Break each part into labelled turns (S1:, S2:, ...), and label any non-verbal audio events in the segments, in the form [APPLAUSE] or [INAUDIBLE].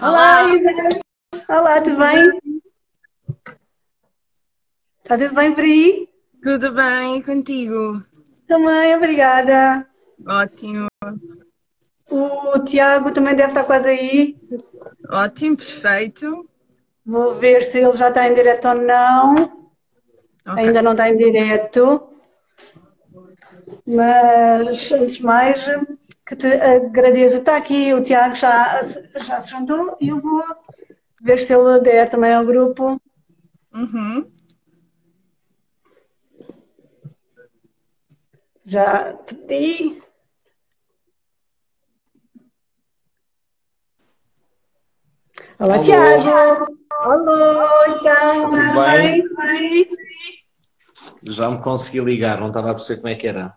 S1: Olá, Isa! Olá, tudo bem? Está tudo bem por aí?
S2: Tudo bem contigo?
S1: Também, obrigada.
S2: Ótimo,
S1: O Tiago também deve estar quase aí.
S2: ótimo, perfeito.
S1: Vou ver se ele já está em direto ou não.
S2: Ok.
S1: Ainda não está em direto. Mas, antes de mais, que te agradeço. Está aqui o Tiago, já, já se juntou e eu vou ver se ele der também ao grupo.
S2: Uhum.
S1: Já pedi. Olá. Tiago! Alô, então,
S3: Tudo? Bem? Já me consegui ligar, não estava a perceber como é que era.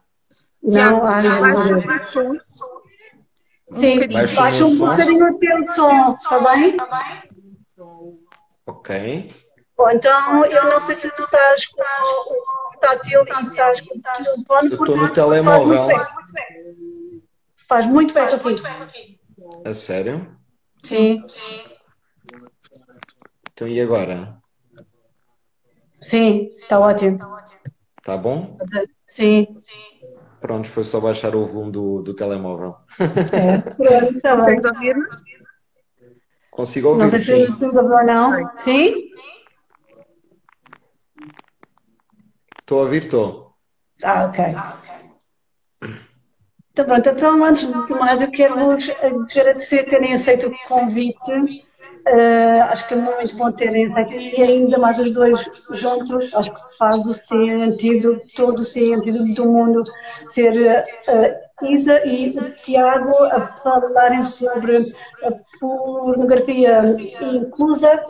S1: Não, ai, meu
S2: baixa
S1: Deus.
S2: o som.
S1: Sim.
S3: Baixa
S1: um bocadinho o teu som, está bem?
S3: Ok.
S1: Ou então, eu não sei se tu estás com o portátil e estás com o telefone,
S3: estou no
S1: faz
S3: telemóvel.
S1: Faz muito eco aqui.
S3: A sério?
S1: Sim,
S3: Então e agora?
S1: sim, está ótimo.
S3: Tá bom?
S1: Sim,
S3: Pronto, foi só baixar o volume do, do telemóvel.
S1: é. [LAUGHS] Pronto, está bem.
S2: Consegues ouvir-nos?
S3: Consigo
S1: Não
S3: ouvir?
S1: sei se
S3: Sim.
S1: tu ouviu ou não. Sim?
S3: Estou a ouvir? Estou.
S1: Ah, ok. Então, pronto, então, antes de mais, eu quero vos agradecer terem aceito o convite. Eh, acho que é muito bom terem e ainda mais os dois juntos. Acho que faz o sentido, todo o sentido do mundo ser a Isa e o Tiago a falarem sobre a pornografia inclusa.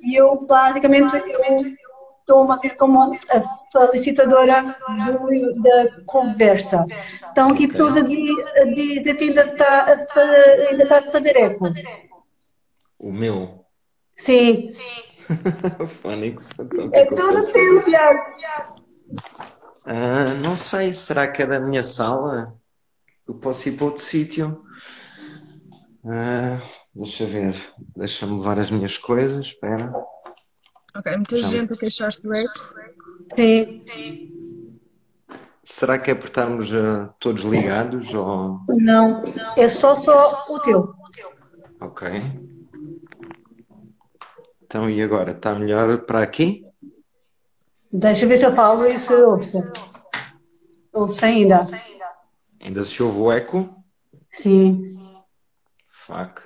S1: E eu, basicamente, eu estou-me a vir como a felicitadora do- da conversa. Estão aqui pessoas a, di- a dizer que ainda está a, ainda está a fazer eco.
S3: O meu.
S1: Sim,
S3: Fónix. Então, [LAUGHS] o que
S1: é
S3: que eu
S1: tudo
S3: faço?
S1: seu, Tiago.
S3: Ah, não sei, será que é da minha sala? Eu posso ir para outro sítio? Ah, deixa ver. Deixa-me levar as minhas coisas. Espera.
S2: Ok, muita
S3: Já me-
S2: gente a queixar-se do eco.
S1: Sim,
S3: Será que é por estarmos ah, todos ligados? Ou...
S1: não, é só só o teu.
S3: Ok. Então, e agora? Está melhor para aqui?
S1: Deixa eu ver se eu falo e se ouve-se. Ouve-se ainda.
S3: Ainda se ouve o eco?
S1: Sim,
S3: Fuck.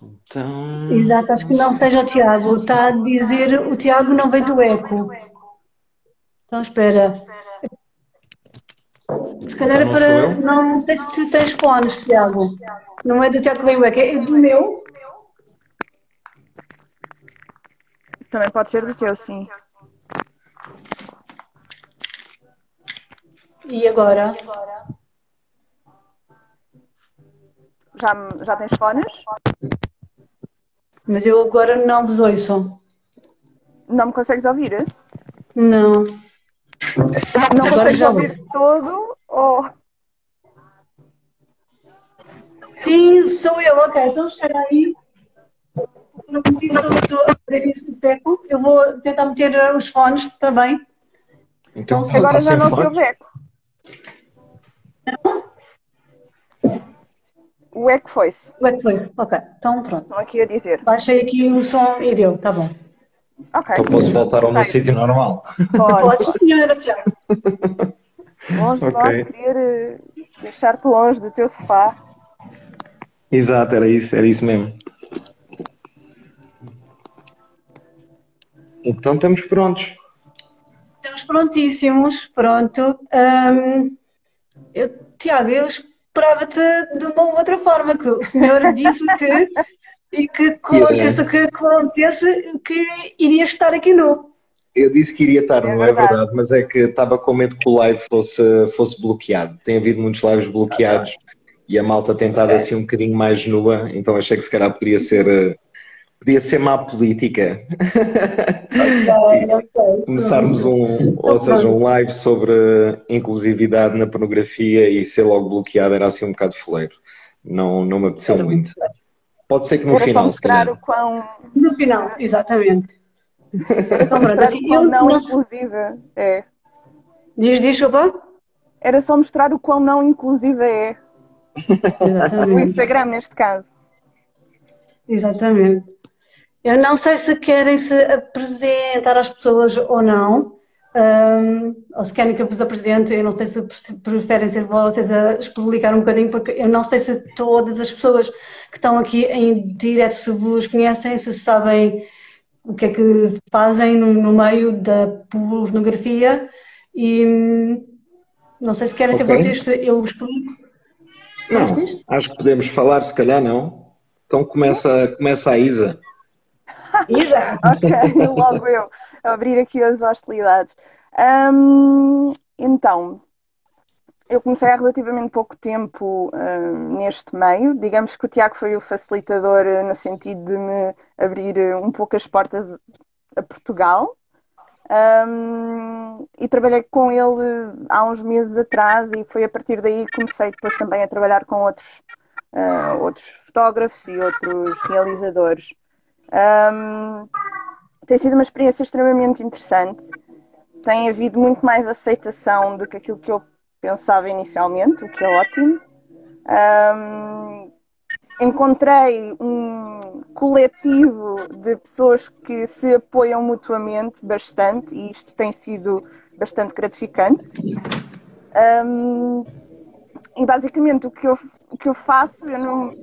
S3: Então.
S1: exato, acho que não seja o Tiago. Está a dizer o Tiago não veio do eco. Então espera. Se calhar é
S3: Então não
S1: para. Não sei se tu tens fones, Tiago. Não é do Tiago que veio o eco, é do meu.
S2: Também pode ser do teu, sim.
S1: E agora?
S2: Já, já tens fones?
S1: Mas eu agora não vos ouço.
S2: Não me consegues ouvir?
S1: Não.
S2: Não
S1: Agora
S2: consegues ouvir todo? Ou
S1: Sim, sou eu, ok. Então espera aí. Estou a fazer isso no eco. Eu vou tentar meter uh, os fones também.
S3: Então,
S2: agora já não se ouve eco? O eco foi-se.
S1: O eco foi-se. Ok, então pronto.
S2: Estão aqui a dizer.
S1: Baixei aqui o som e deu, tá bom.
S2: Ok.
S4: Então posso voltar ao meu sítio normal.
S2: Pode.
S1: Pode, senhora.
S2: Longe de
S4: Ok.
S2: nós querer eh, deixar-te longe do teu sofá.
S4: Exato, era isso, era isso mesmo. Então estamos prontos.
S1: Estamos prontíssimos, pronto. Hum, eu, Tiago, eu esperava-te de uma outra forma, que o senhor [LAUGHS] disse que e que acontecesse o que acontecesse, que iria estar aqui nu.
S4: Eu disse que iria estar,
S2: É
S4: não é
S2: verdade.
S4: verdade, mas é que estava com medo que o live fosse, fosse bloqueado. Tem havido muitos lives bloqueados e a malta tem estado assim um bocadinho mais nua, então achei que se calhar poderia ser, eh, podia ser má política. Começarmos um, ou seja, um live sobre inclusividade na pornografia e ser logo bloqueado era assim um bocado foleiro. Não, não me apeteceu
S1: Era
S4: muito.
S1: muito.
S4: Pode ser que no
S2: Era só
S4: final, se
S2: mostrar o quão,
S1: No final, exatamente.
S2: era só mostrar o quão não inclusiva é.
S1: Diz, diz, Chopa?
S2: Era só mostrar o quão não inclusiva é. O
S1: Exatamente.
S2: Instagram, neste caso.
S1: Exatamente. Eu não sei se querem se apresentar às pessoas ou não, ahm, ou se querem que eu vos apresente. Eu não sei se pre- preferem ser vocês a explicar um bocadinho, porque eu não sei se todas as pessoas que estão aqui em direto se vos conhecem, se sabem o que é que fazem no, no meio da pornografia e hum, não sei se querem ter
S4: Ok.
S1: vocês, se eu explico.
S4: Não, acho que podemos falar, se calhar não. Então começa, começa a Isa. [LAUGHS]
S2: Ok, logo eu. Abrir aqui as hostilidades. Hum, então, eu comecei há relativamente pouco tempo hum, neste meio. Digamos que o Tiago foi o facilitador eh, no sentido de me abrir eh, um pouco as portas a Portugal. Hum, e trabalhei com ele há uns meses atrás e foi a partir daí que comecei depois também a trabalhar com outros, ah, outros fotógrafos e outros realizadores. Hum, tem sido uma experiência extremamente interessante. Tem havido muito mais aceitação do que aquilo que eu pensava inicialmente, o que é ótimo. Hum, encontrei um coletivo de pessoas que se apoiam mutuamente bastante e isto tem sido bastante gratificante. Hum, e basicamente o que eu, o que eu faço, eu não,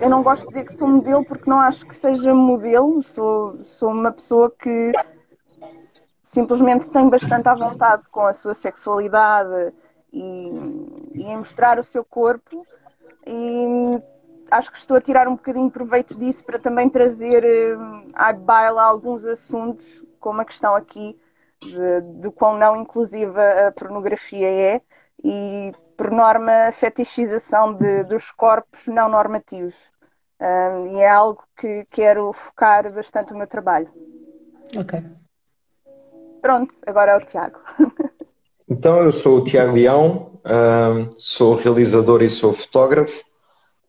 S2: eu não gosto de dizer que sou modelo porque não acho que seja modelo, sou, sou uma pessoa que simplesmente tem bastante à vontade com a sua sexualidade e, e em mostrar o seu corpo. E acho que estou a tirar um bocadinho proveito disso para também trazer eh, à baila alguns assuntos, como a questão aqui de, de quão não inclusiva a pornografia é. E, por norma, fetichização de, dos corpos não normativos. Ah, e é algo que quero focar bastante o meu trabalho.
S1: Ok.
S2: Pronto, agora é o Tiago. [LAUGHS]
S4: Então, eu sou o Tiago Leão, ahm, sou realizador e sou fotógrafo.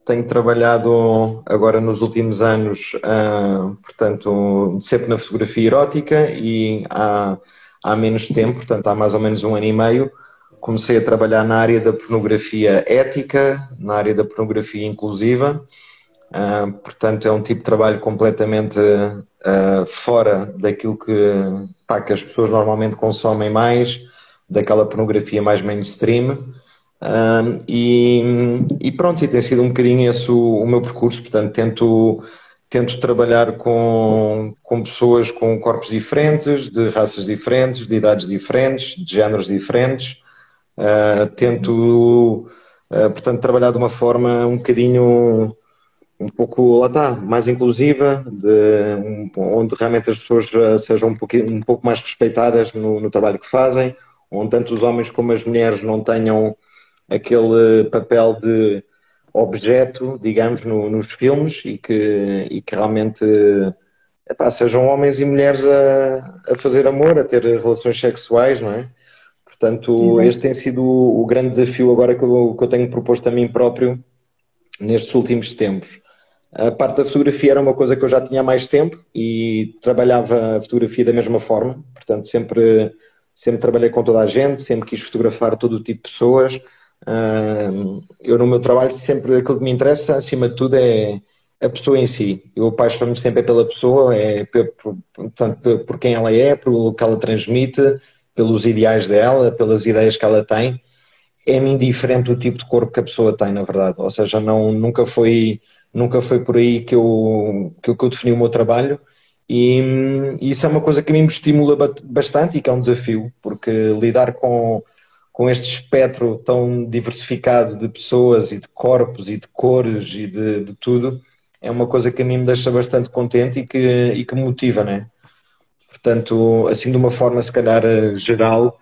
S4: Tenho trabalhado agora nos últimos anos, portanto, sempre na fotografia erótica e há, há menos tempo, portanto, há mais ou menos um ano e meio, comecei a trabalhar na área da pornografia ética, na área da pornografia inclusiva. Ah, portanto, é um tipo de trabalho completamente ah, fora daquilo que, pá, que as pessoas normalmente consomem mais, daquela pornografia mais mainstream. Ah, e, e pronto, e tem sido um bocadinho esse o, o meu percurso. Portanto, tento, tento trabalhar com, com pessoas com corpos diferentes, de raças diferentes, de idades diferentes, de géneros diferentes. Ah, tento, ah, portanto, trabalhar de uma forma um bocadinho um pouco, lá está, mais inclusiva, de, um, onde realmente as pessoas uh, sejam um, um pouco mais respeitadas no, no, trabalho que fazem, onde tanto os homens como as mulheres não tenham aquele papel de objeto, digamos, no, nos filmes e que, e que realmente epá, sejam homens e mulheres a, a, fazer amor, a ter relações sexuais, não é? Portanto, Exato. este tem sido o, grande desafio agora que eu, que eu tenho proposto a mim próprio nestes últimos tempos. A parte da fotografia era uma coisa que eu já tinha há mais tempo e trabalhava a fotografia da mesma forma, portanto sempre, sempre trabalhei com toda a gente, sempre quis fotografar todo o tipo de pessoas. Eu no meu trabalho sempre, aquilo que me interessa acima de tudo é a pessoa em si. Eu apaixono-me sempre pela pessoa, é por, portanto, por quem ela é, pelo que ela transmite, pelos ideais dela, pelas ideias que ela tem. É-me indiferente o tipo de corpo que a pessoa tem, na verdade. Ou seja, não, nunca foi nunca foi por aí que eu, que eu, defini o meu trabalho e, e, isso é uma coisa que a mim me estimula bastante e que é um desafio, porque lidar com, com este espectro tão diversificado de pessoas e de corpos e de cores e de, de tudo é uma coisa que a mim me deixa bastante contente e que, e que me motiva, né? Portanto, assim de uma forma se calhar geral,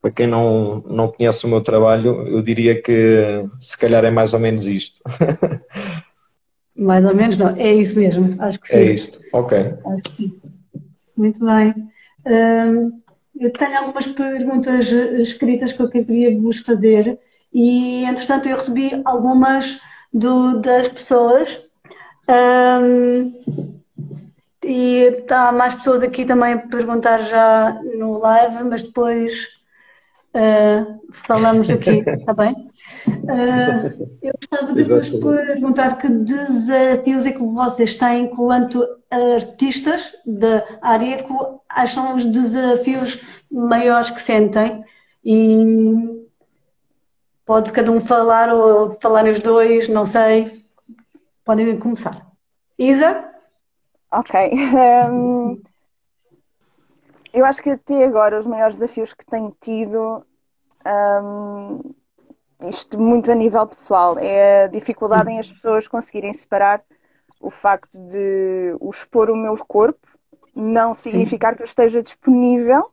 S4: para quem não, não conhece o meu trabalho, eu diria que se calhar é mais ou menos isto. [LAUGHS]
S1: Mais ou menos, não. É isso mesmo. Acho que sim.
S4: É isto. Ok.
S1: Acho que sim. Muito bem. Hum, eu tenho algumas perguntas escritas que eu queria vos fazer e, entretanto, eu recebi algumas do, das pessoas Um, e está mais pessoas aqui também a perguntar já no live, mas depois uh, falamos aqui, está [LAUGHS] bem? Uh, eu gostava de vos perguntar que desafios é que vocês têm enquanto artistas da área, quais são os desafios maiores que sentem e pode cada um falar ou falar os dois, não sei. Podem começar. Isa?
S2: Ok. Um, eu acho que até agora os maiores desafios que tenho tido, um, isto muito a nível pessoal, é a dificuldade em as pessoas conseguirem separar o facto de o expor o meu corpo não significar Sim. que eu esteja disponível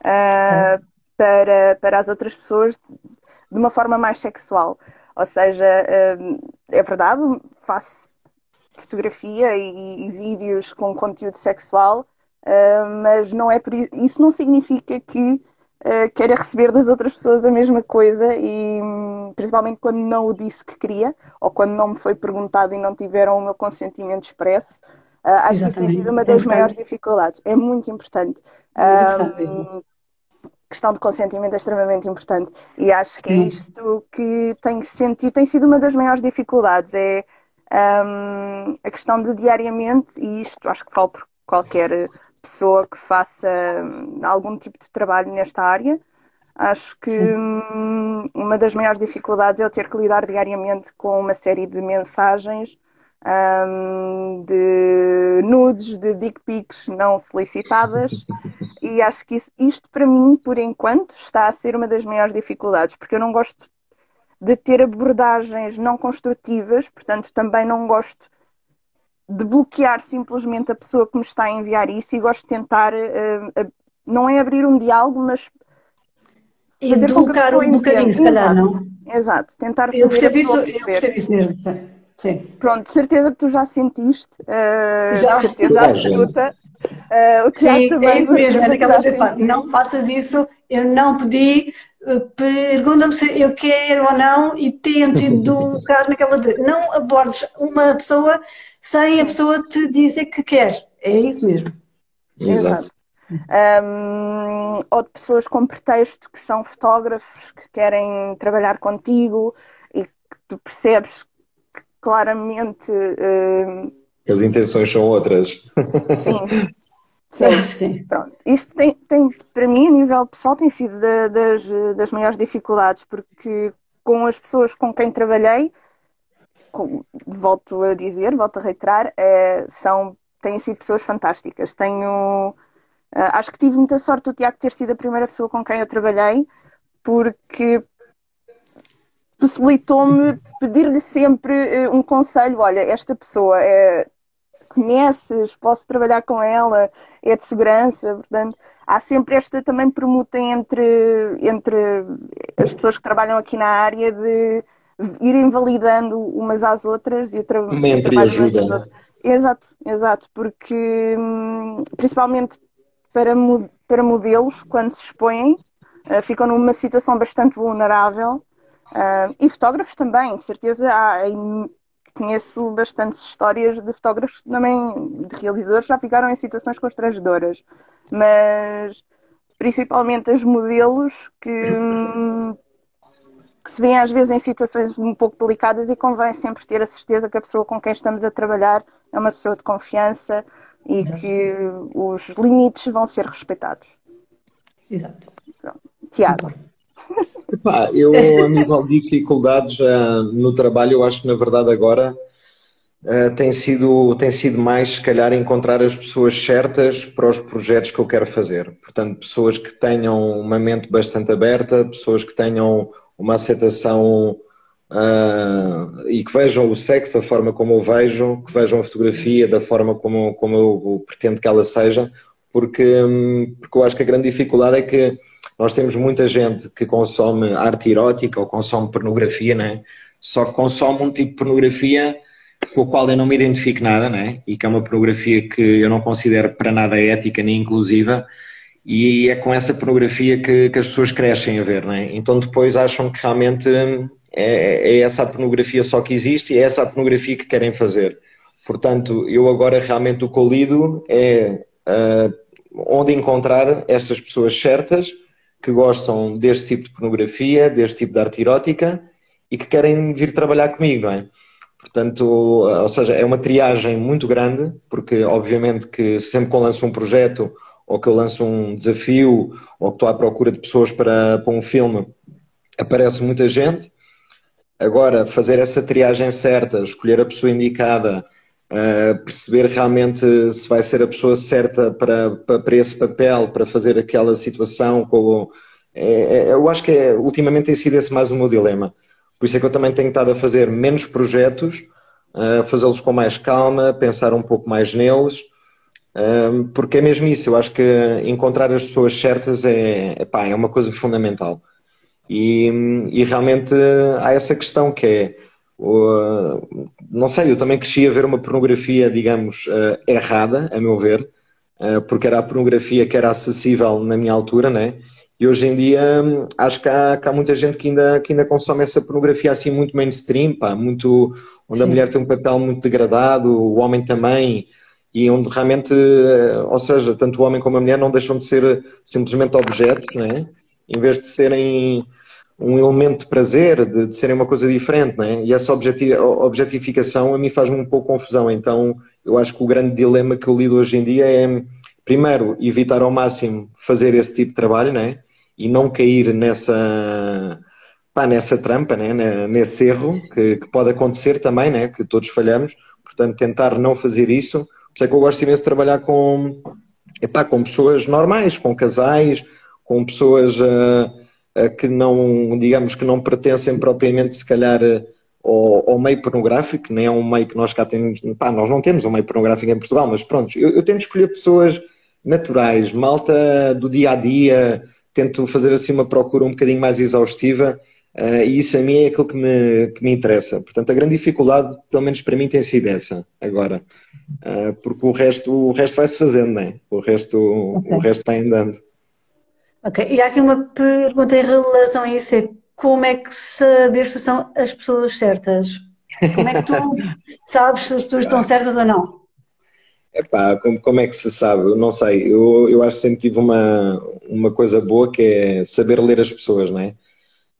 S2: uh, para, para as outras pessoas de uma forma mais sexual. Ou seja, uh, é verdade, faço fotografia e, e vídeos com conteúdo sexual, uh, mas não é por isso, isso não significa que uh, queira receber das outras pessoas a mesma coisa e principalmente quando não o disse que queria ou quando não me foi perguntado e não tiveram o meu consentimento expresso. Uh, acho Exatamente. que isso tem sido uma das maiores dificuldades. É muito importante. Muito importante questão de consentimento é extremamente importante e acho que é isto que tenho sentido, tem sido uma das maiores dificuldades, é um, a questão de diariamente, e isto acho que falo por qualquer pessoa que faça hum, algum tipo de trabalho nesta área, acho que hum, uma das maiores dificuldades é eu ter que lidar diariamente com uma série de mensagens, um, de nudes, de dick pics não solicitadas, [LAUGHS] e acho que isso, isto para mim, por enquanto, está a ser uma das maiores dificuldades, porque eu não gosto de ter abordagens não construtivas, portanto, também não gosto de bloquear simplesmente a pessoa que me está a enviar isso e gosto de tentar, uh, não é abrir um diálogo, mas
S1: fazer com que a pessoa um bocadinho, se calhar, não?
S2: Exato, tentar
S1: eu percebo isso, Eu percebo isso mesmo, sim. sim.
S2: Pronto, certeza que tu já sentiste, uh, já. certeza absoluta. Uh, o Tiago
S1: Sim, também. É isso mesmo, é [LAUGHS] daquela não faças isso, eu não pedi, pergunta-me se eu quero ou não e tento [LAUGHS] educar naquela de não abordes uma pessoa sem a pessoa te dizer que quer. É isso mesmo.
S2: Exato. Um, ou de pessoas com pretexto que são fotógrafos que querem trabalhar contigo e que tu percebes que claramente um...
S4: as intenções são outras.
S2: Sim. [LAUGHS] Sim, sim. Pronto. Isto tem, tem, para mim, a nível pessoal, tem sido da, das, das maiores dificuldades, porque com as pessoas com quem trabalhei, com, volto a dizer, volto a reiterar, é, são, têm sido pessoas fantásticas. Tenho, eh, acho que tive muita sorte o Tiago ter sido a primeira pessoa com quem eu trabalhei, porque possibilitou-me pedir-lhe sempre eh, um conselho. Olha, esta pessoa é, conheces, posso trabalhar com ela, é de segurança, portanto, há sempre esta também permuta entre, entre as pessoas que trabalham aqui na área de irem validando umas às outras e o tra
S4: ajuda.
S2: Exato, exato, porque hum, principalmente para, para modelos, quando se expõem, uh, ficam numa situação bastante vulnerável. Uh, e fotógrafos também, de certeza há conheço bastantes histórias de fotógrafos também, de realizadores, já ficaram em situações constrangedoras, mas principalmente as modelos que, que se vêem às vezes em situações um pouco delicadas e convém sempre ter a certeza que a pessoa com quem estamos a trabalhar é uma pessoa de confiança e Exato. que os limites vão ser respeitados.
S1: Exato.
S2: Pronto. Tiago.
S4: Epá, eu, a nível de dificuldades uh, no trabalho, eu acho que na verdade agora uh, tem, sido, tem sido mais, se calhar, encontrar as pessoas certas para os projetos que eu quero fazer. Portanto, pessoas que tenham uma mente bastante aberta, pessoas que tenham uma aceitação uh, e que vejam o sexo da forma como eu vejo, que vejam a fotografia da forma como, como eu pretendo que ela seja, porque, um, porque eu acho que a grande dificuldade é que nós temos muita gente que consome arte erótica ou consome pornografia, né? só que consome um tipo de pornografia com o qual eu não me identifico nada, né? e que é uma pornografia que eu não considero para nada ética nem inclusiva, e é com essa pornografia que, que as pessoas crescem a ver, né? então depois acham que realmente é, é essa a pornografia só que existe e é essa a pornografia que querem fazer. Portanto, eu agora realmente o que eu lido é uh, onde encontrar estas pessoas certas que gostam deste tipo de pornografia, deste tipo de arte erótica e que querem vir trabalhar comigo, não é? Portanto, ou seja, é uma triagem muito grande, porque obviamente que sempre que eu lanço um projeto ou que eu lanço um desafio ou que estou à procura de pessoas para, para um filme, aparece muita gente. Agora, fazer essa triagem certa, escolher a pessoa indicada, uh, perceber realmente se vai ser a pessoa certa para, para, esse papel, para fazer aquela situação. Com, é, é, eu acho que é, ultimamente tem sido esse mais o meu dilema. Por isso é que eu também tenho estado a fazer menos projetos, uh, fazê-los com mais calma, pensar um pouco mais neles, uh, porque é mesmo isso. Eu acho que encontrar as pessoas certas é, é uma coisa fundamental. E, e realmente há essa questão que é não sei, eu também cresci a ver uma pornografia, digamos, uh, errada, a meu ver, uh, porque era a pornografia que era acessível na minha altura, né? E hoje em dia hum, acho que há, que há, muita gente que ainda, que ainda consome essa pornografia assim muito mainstream, pá, muito, onde Sim. a mulher tem um papel muito degradado, o homem também, e onde realmente, ou seja, tanto o homem como a mulher não deixam de ser simplesmente objetos, né? em vez de serem um elemento de prazer, de, de serem uma coisa diferente, né? E essa objetificação a mim faz-me um pouco confusão. Então, eu acho que o grande dilema que eu lido hoje em dia é, primeiro, evitar ao máximo fazer esse tipo de trabalho, né? E não cair nessa, pá, nessa trampa, né? Nesse erro que, que pode acontecer também, né? Que todos falhamos. Portanto, tentar não fazer isso. Por isso é que eu gosto imenso de trabalhar com, epá, com pessoas normais, com casais, com pessoas. Uh, que não, digamos, que não pertencem propriamente, se calhar, eh, ao, ao, meio pornográfico, nem é um meio que nós cá temos, pá, nós não temos um meio pornográfico em Portugal, mas pronto, eu, eu tento escolher pessoas naturais, malta do dia a dia, tento fazer assim uma procura um bocadinho mais exaustiva uh, e isso a mim é aquilo que me, que me interessa. Portanto, a grande dificuldade, pelo menos para mim, tem sido essa agora, uh, porque o resto, o resto vai-se fazendo, né? o, resto, okay. o resto vai andando.
S1: Ok, e há aqui uma pergunta em relação a isso: é como é que saber se são as pessoas certas? Como é que tu [LAUGHS] sabes se as pessoas estão certas ou não?
S4: Epá, como, como é que se sabe? Eu não sei. Eu, eu acho que sempre tive uma, uma coisa boa que é saber ler as pessoas, não é?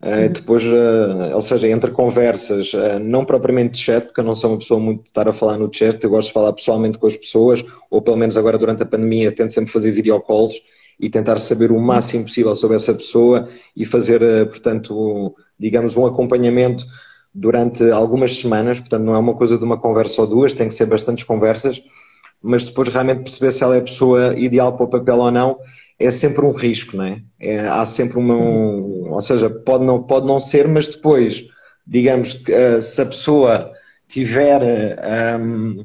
S4: Uh, depois, uh, ou seja, entre conversas, uh, não propriamente de chat, porque eu não sou uma pessoa muito de estar a falar no chat, eu gosto de falar pessoalmente com as pessoas, ou pelo menos agora durante a pandemia tento sempre fazer videocalls e tentar saber o máximo possível sobre essa pessoa e fazer, eh, portanto, digamos, um acompanhamento durante algumas semanas, portanto, não é uma coisa de uma conversa ou duas, tem que ser bastantes conversas, mas depois realmente perceber se ela é a pessoa ideal para o papel ou não, é sempre um risco, não é? é há sempre uma, um, ou seja, pode não, pode não ser, mas depois, digamos, eh, se a pessoa tiver um,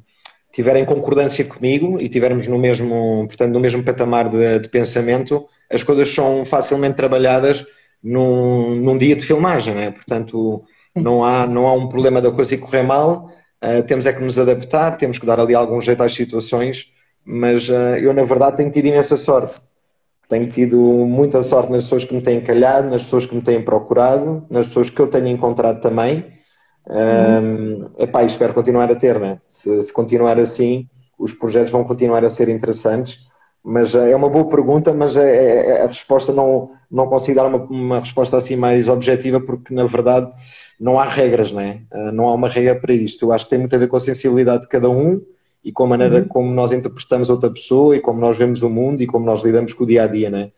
S4: tiverem em concordância comigo e tivermos no mesmo, portanto, no mesmo patamar de, de pensamento, as coisas são facilmente trabalhadas num, num dia de filmagem, né? portanto não há, não há um problema da coisa correr mal, uh, temos é que nos adaptar, temos que dar ali algum jeito às situações, mas uh, eu na verdade tenho tido imensa sorte. Tenho tido muita sorte nas pessoas que me têm calhado, nas pessoas que me têm procurado, nas pessoas que eu tenho encontrado também um, epá, espero continuar a ter, né? Se, se, continuar assim, os projetos vão continuar a ser interessantes. Mas é uma boa pergunta, mas é, é, é, a resposta não, não consigo dar uma, uma, resposta assim mais objetiva, porque na verdade não há regras, né? não há uma regra para isto. Eu acho que tem muito a ver com a sensibilidade de cada um e com a maneira uhum. como nós interpretamos outra pessoa e como nós vemos o mundo e como nós lidamos com o dia a dia, né?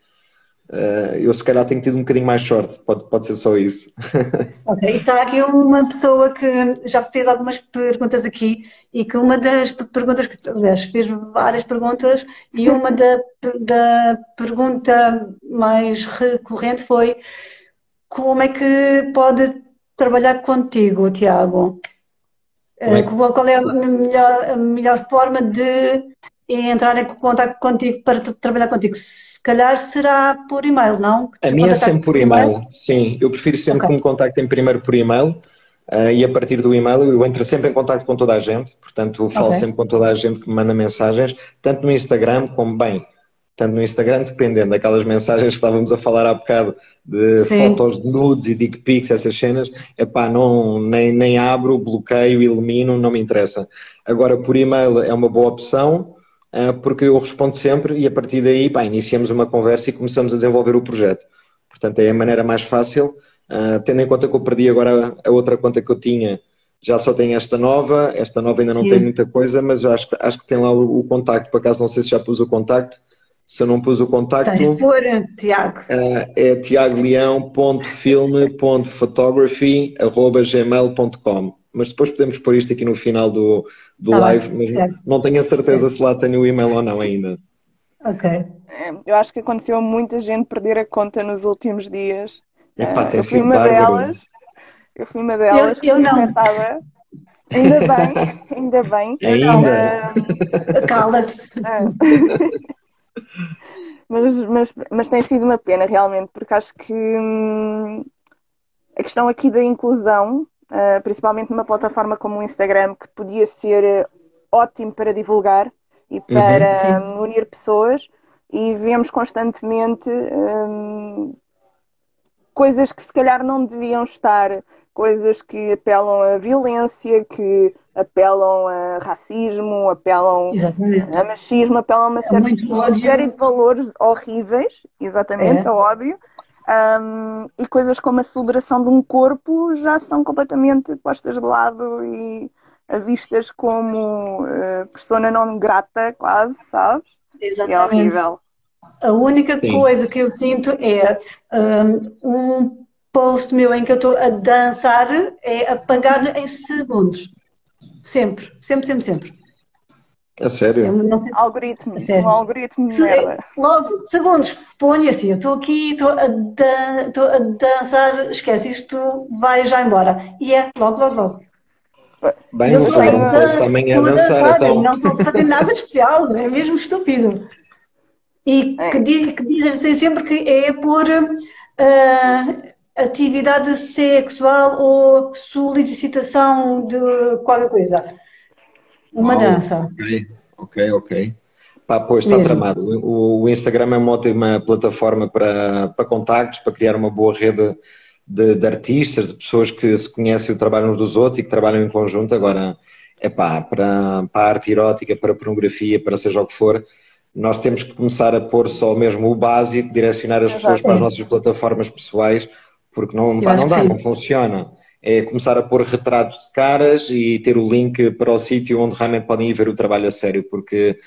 S4: Uh, eu se calhar tenho tido um bocadinho mais sorte, pode, pode ser só isso. [LAUGHS]
S1: Ok, e está aqui uma pessoa que já fez algumas perguntas aqui e que uma das perguntas que, aliás, fez várias perguntas e uma da, da pergunta mais recorrente foi como é que pode trabalhar contigo, Tiago? É? Uh, qual é a melhor, a melhor forma de entrar em contato contigo para trabalhar contigo. Se calhar será por e-mail, não?
S4: A minha é sempre por e-mail, e-mail, sim. Eu prefiro sempre okay. que me contactem primeiro por e-mail uh, e a partir do e-mail eu entro sempre em contato com toda a gente, portanto falo okay. sempre com toda a gente que me manda mensagens, tanto no Instagram como bem. Portanto, no Instagram, dependendo daquelas mensagens que estávamos a falar há bocado de Sim. fotos de nudes e dick pics, essas cenas, é pá, não, nem, nem abro, bloqueio, elimino, não me interessa. Agora, por e-mail é uma boa opção, porque eu respondo sempre e a partir daí, pá, iniciamos uma conversa e começamos a desenvolver o projeto. Portanto, é a maneira mais fácil, ah, tendo em conta que eu perdi agora a outra conta que eu tinha, já só tenho esta nova, esta nova ainda não Sim. tem muita coisa, mas acho, acho que tem lá o, o contacto, por acaso não sei se já pus o contacto, se eu não pus o contacto.
S1: Tens pôr, Tiago.
S4: Uh, é tiagoleão.filme.photography.gmail.com Mas depois podemos pôr isto aqui no final do, do tá live, bem, mas certo. não tenho a certeza certo. se lá tenho o e-mail ou não ainda.
S1: Ok.
S2: É, eu acho que aconteceu a muita gente perder a conta nos últimos dias.
S4: Epá, uh,
S2: eu fui uma delas. Eu fui uma delas.
S1: Eu, eu não.
S2: Ainda bem, ainda bem.
S4: Ainda.
S1: Uh, Cala-te. Uh, [LAUGHS]
S2: mas, mas, mas tem sido uma pena realmente, porque acho que hum, a questão aqui da inclusão, uh, principalmente numa plataforma como o Instagram, que podia ser ótimo para divulgar e para uhum, unir pessoas, e vemos constantemente hum, coisas que se calhar não deviam estar, coisas que apelam à violência, que apelam a racismo, apelam exatamente. a machismo, apelam a uma, certa, é uma série de valores horríveis, exatamente, é, é óbvio. Um, e coisas como a celebração de um corpo já são completamente postas de lado e vistas como uh, persona não grata, quase, sabes?
S1: Exatamente.
S2: é horrível.
S1: A única Sim. coisa que eu sinto é um post meu em que eu estou a dançar é apagado em segundos. Sempre, sempre, sempre, sempre.
S4: É sério?
S2: Algoritmo, sério. um algoritmo
S1: Se, merda. Logo, segundos, ponho assim, eu estou aqui, estou a, dan a dançar, esquece, isto vai já embora. E é logo, logo, logo.
S4: Bem, eu estou a, dançar, a dançar, então.
S1: não estou a fazer nada especial, é mesmo estúpido. E é. que, diz, que dizem sempre que é por uh, atividade sexual ou solicitação de qualquer coisa. Uma oh, dança.
S4: Ok, ok, ok. Pá, pois está Mesmo. tramado. O, o, Instagram é uma ótima plataforma para, para contactos, para criar uma boa rede de, de, artistas, de pessoas que se conhecem o trabalho uns dos outros e que trabalham em conjunto. Agora, é pá, para, para a arte erótica, para a pornografia, para seja o que for, nós temos que começar a pôr só mesmo o básico, direcionar as pessoas para as nossas plataformas pessoais porque não, pá, não dá, não funciona. É começar a pôr retratos de caras e ter o link para o sítio onde realmente podem ir ver o trabalho a sério, porque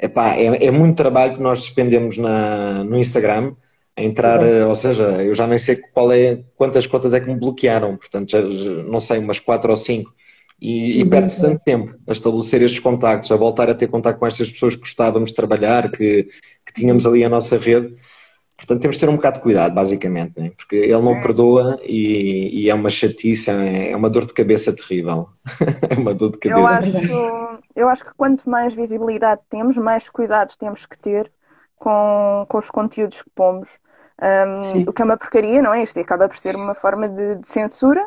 S4: epá, é, é muito trabalho que nós despendemos na, no Instagram a entrar, Exato. ou seja, eu já nem sei qual é, quantas contas é que me bloquearam, portanto, já, não sei, umas quatro ou cinco. E, e uhum. perde-se tanto tempo a estabelecer estes contactos, a voltar a ter contato com estas pessoas que gostávamos de trabalhar, que, que tínhamos ali a nossa rede Portanto, temos de ter um bocado de cuidado, basicamente, né? porque ele não é. perdoa e, e, é uma chatice, é, é uma dor de cabeça terrível. [LAUGHS] é uma dor de cabeça.
S2: Eu acho, eu acho que quanto mais visibilidade temos, mais cuidados temos que ter com, com os conteúdos que pomos. Um, o que é uma porcaria, não é? Isto acaba por ser uma forma de, de censura,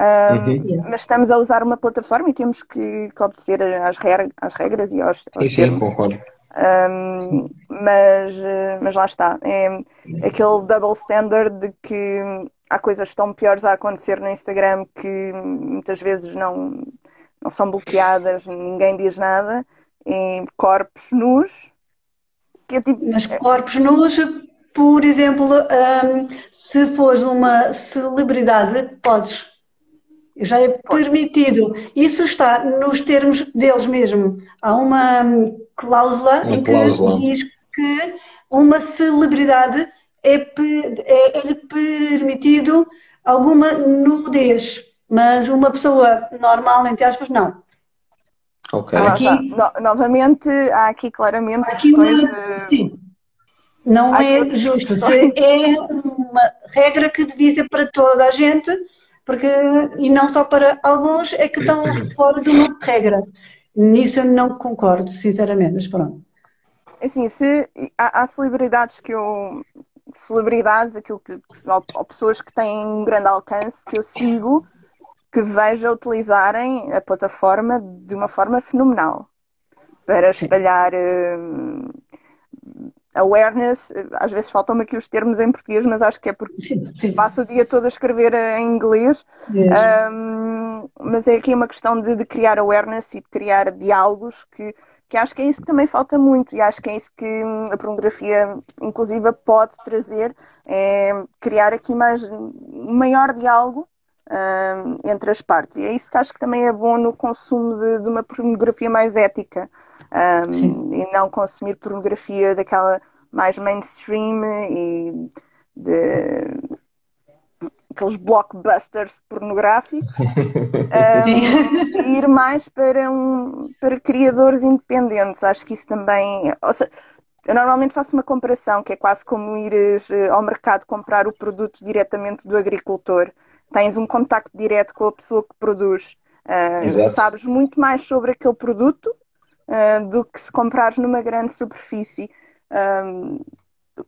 S2: um, uhum. mas estamos a usar uma plataforma e temos que, que obedecer às, regras, às regras e aos, aos
S4: sim, sim, concordo.
S2: Um, mas, mas lá está. É aquele double standard de que há coisas tão piores a acontecer no Instagram que muitas vezes não, não são bloqueadas, ninguém diz nada, em corpos nus.
S1: Que é tipo... Mas corpos nus, por exemplo, um, se fores uma celebridade, podes já é permitido. Isso está nos termos deles mesmo. Há uma cláusula uma em que cláusula. diz que uma celebridade é, é, é permitido alguma nudez, mas uma pessoa normal, entre aspas, não.
S4: Ok.
S2: Aqui, no, novamente, há aqui claramente
S1: aqui uma, de... Sim. Não há é justo. É uma regra que devia ser para toda a gente porque, e não só para alguns, é que estão fora de uma regra. Nisso eu não concordo, sinceramente, mas pronto.
S2: Assim, se há, há celebridades que eu. Celebridades, aquilo que, ou pessoas que têm um grande alcance que eu sigo, que vejo utilizarem a plataforma de uma forma fenomenal para espalhar uh, awareness, às vezes faltam-me aqui os termos em português, mas acho que é porque sim, sim. passo o dia todo a escrever em inglês. Um, mas é aqui uma questão de, de, criar awareness e de criar diálogos que, que acho que é isso que também falta muito e acho que é isso que hum, a pornografia inclusiva pode trazer, é criar aqui mais um maior diálogo um, entre as partes. E é isso que acho que também é bom no consumo de, de uma pornografia mais ética um, e não consumir pornografia daquela mais mainstream e de aqueles blockbusters pornográficos [LAUGHS] um, e ir mais para, um, para criadores independentes. Acho que isso também. Seja, eu normalmente faço uma comparação que é quase como ires eh, ao mercado comprar o produto diretamente do agricultor. Tens um contacto direto com a pessoa que produz. Uh, sabes muito mais sobre aquele produto uh, do que se comprares numa grande superfície. Um,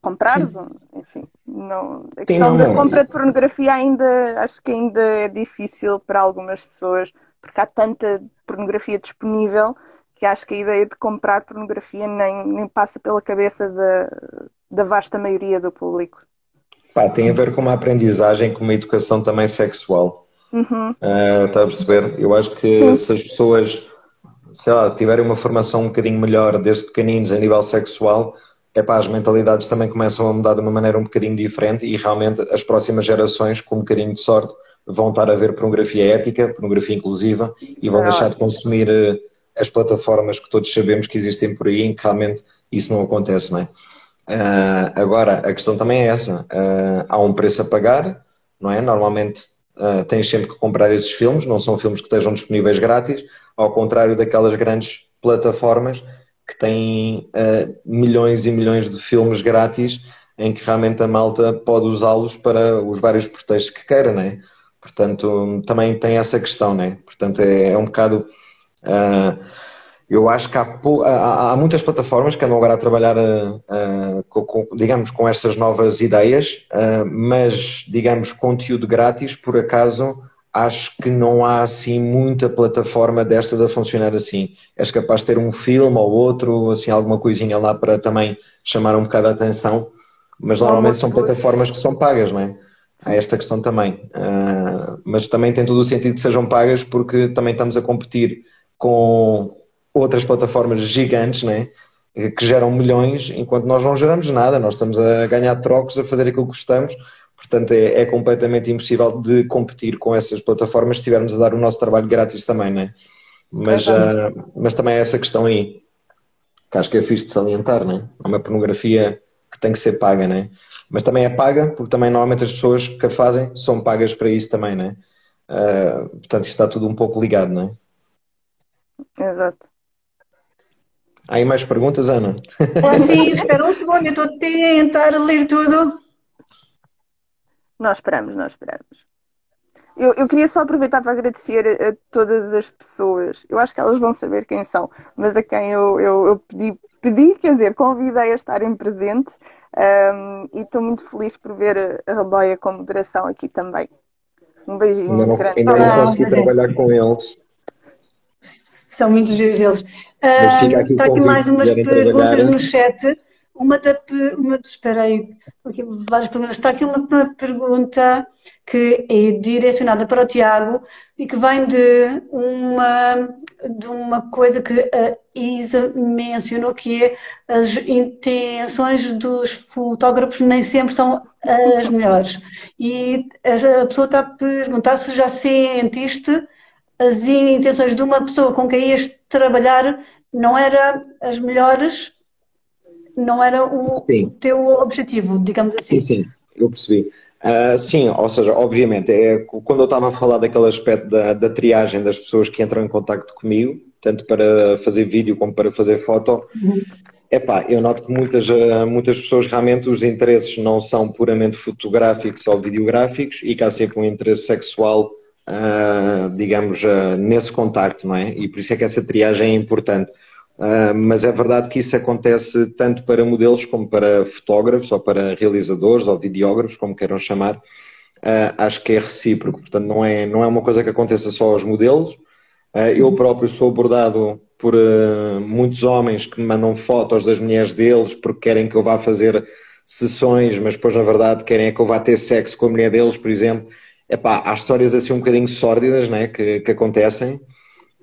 S2: comprares, Sim. enfim, não, a questão Sim, não, da não. compra de pornografia ainda acho que ainda é difícil para algumas pessoas, porque há tanta pornografia disponível que acho que a ideia de comprar pornografia nem, nem passa pela cabeça da, da vasta maioria do público.
S4: Pá, tem a ver com uma aprendizagem, com uma educação também sexual. Uhum. Uh, está a perceber? Eu acho que Sim. se as pessoas sei lá, tiverem uma formação um bocadinho melhor desde pequeninos a nível sexual, é pá, as mentalidades também começam a mudar de uma maneira um bocadinho diferente e realmente as próximas gerações, com um bocadinho de sorte, vão estar a ver pornografia ética, pornografia inclusiva e vão é deixar de consumir uh, as plataformas que todos sabemos que existem por aí em que realmente isso não acontece, não é? Uh, agora, a questão também é essa. Uh, há um preço a pagar, não é? Normalmente uh, tens sempre que comprar esses filmes, não são filmes que estejam disponíveis grátis, ao contrário daquelas grandes plataformas que têm uh, milhões e milhões de filmes grátis em que realmente a malta pode usá-los para os vários pretextos que queira, né? Portanto, também tem essa questão, né? Portanto, é, é um bocado. Uh, eu acho que há, há, muitas plataformas que andam agora a trabalhar, uh, com, com, digamos, com estas novas ideias, mas, digamos, conteúdo grátis, por acaso, acho que não há assim muita plataforma destas a funcionar assim. És capaz de ter um filme ou outro, assim, alguma coisinha lá para também chamar um bocado a atenção, mas normalmente são plataformas que são pagas, não é? Há esta questão também. Uh, mas também tem todo o sentido que sejam pagas porque também estamos a competir com outras plataformas gigantes, não é? Que geram milhões, enquanto nós não geramos nada, nós estamos a ganhar trocos, a fazer aquilo que gostamos, Portanto, é, é, completamente impossível de competir com essas plataformas se estivermos a dar o nosso trabalho grátis também, né? Mas, uh, mas também é essa questão aí, que acho que é fixe de salientar, né? É uma pornografia que tem que ser paga, né? Mas também é paga, porque também normalmente as pessoas que a fazem são pagas para isso também, né? Uh, portanto, isto está tudo um pouco ligado, né?
S2: Exato.
S4: Há aí mais perguntas, Ana?
S1: Ah, sim, [LAUGHS] espera um segundo, eu estou a tentar ler tudo.
S2: Nós esperamos, nós esperamos. Eu, eu queria só aproveitar para agradecer a, a, todas as pessoas. Eu acho que elas vão saber quem são, mas a quem eu, eu, eu pedi, pedi, quer dizer, convidei a estarem presentes um, e estou muito feliz por ver a Raboia com moderação aqui também. Um beijinho
S4: ainda
S2: não,
S4: grande. Ainda não consegui trabalhar com eles.
S1: São muito giros eles. Uh, está aqui mais umas perguntas trabalhar. no chat. Uma da. Uma, espera aí, aqui, várias perguntas. Está aqui uma, pergunta que é direcionada para o Tiago e que vem de uma, de uma coisa que a Isa mencionou, que é as intenções dos fotógrafos nem sempre são as melhores. E a pessoa está a perguntar se já sentiste as intenções de uma pessoa com quem ias trabalhar não eram as melhores não era o sim. teu objetivo, digamos assim.
S4: Sim, sim, eu percebi. Uh, sim, ou seja, obviamente, é, quando eu estava a falar daquele aspecto da, da triagem das pessoas que entram em contato comigo, tanto para fazer vídeo como para fazer foto, uhum. epá, eu noto que muitas, ah, muitas pessoas realmente os interesses não são puramente fotográficos ou videográficos e que há sempre um interesse sexual, uh, digamos, uh, nesse contacto, não é? E por isso é que essa triagem é importante. Uh, mas é verdade que isso acontece tanto para modelos como para fotógrafos ou para realizadores ou videógrafos, como queiram chamar. Uh, acho que é recíproco, portanto não é, não é uma coisa que aconteça só aos modelos, eu próprio sou abordado por muitos homens que me mandam fotos das mulheres deles porque querem que eu vá fazer sessões, mas depois na verdade querem é que eu vá ter sexo com a mulher deles, por exemplo. Epá, há histórias assim um bocadinho sórdidas né, que, que acontecem,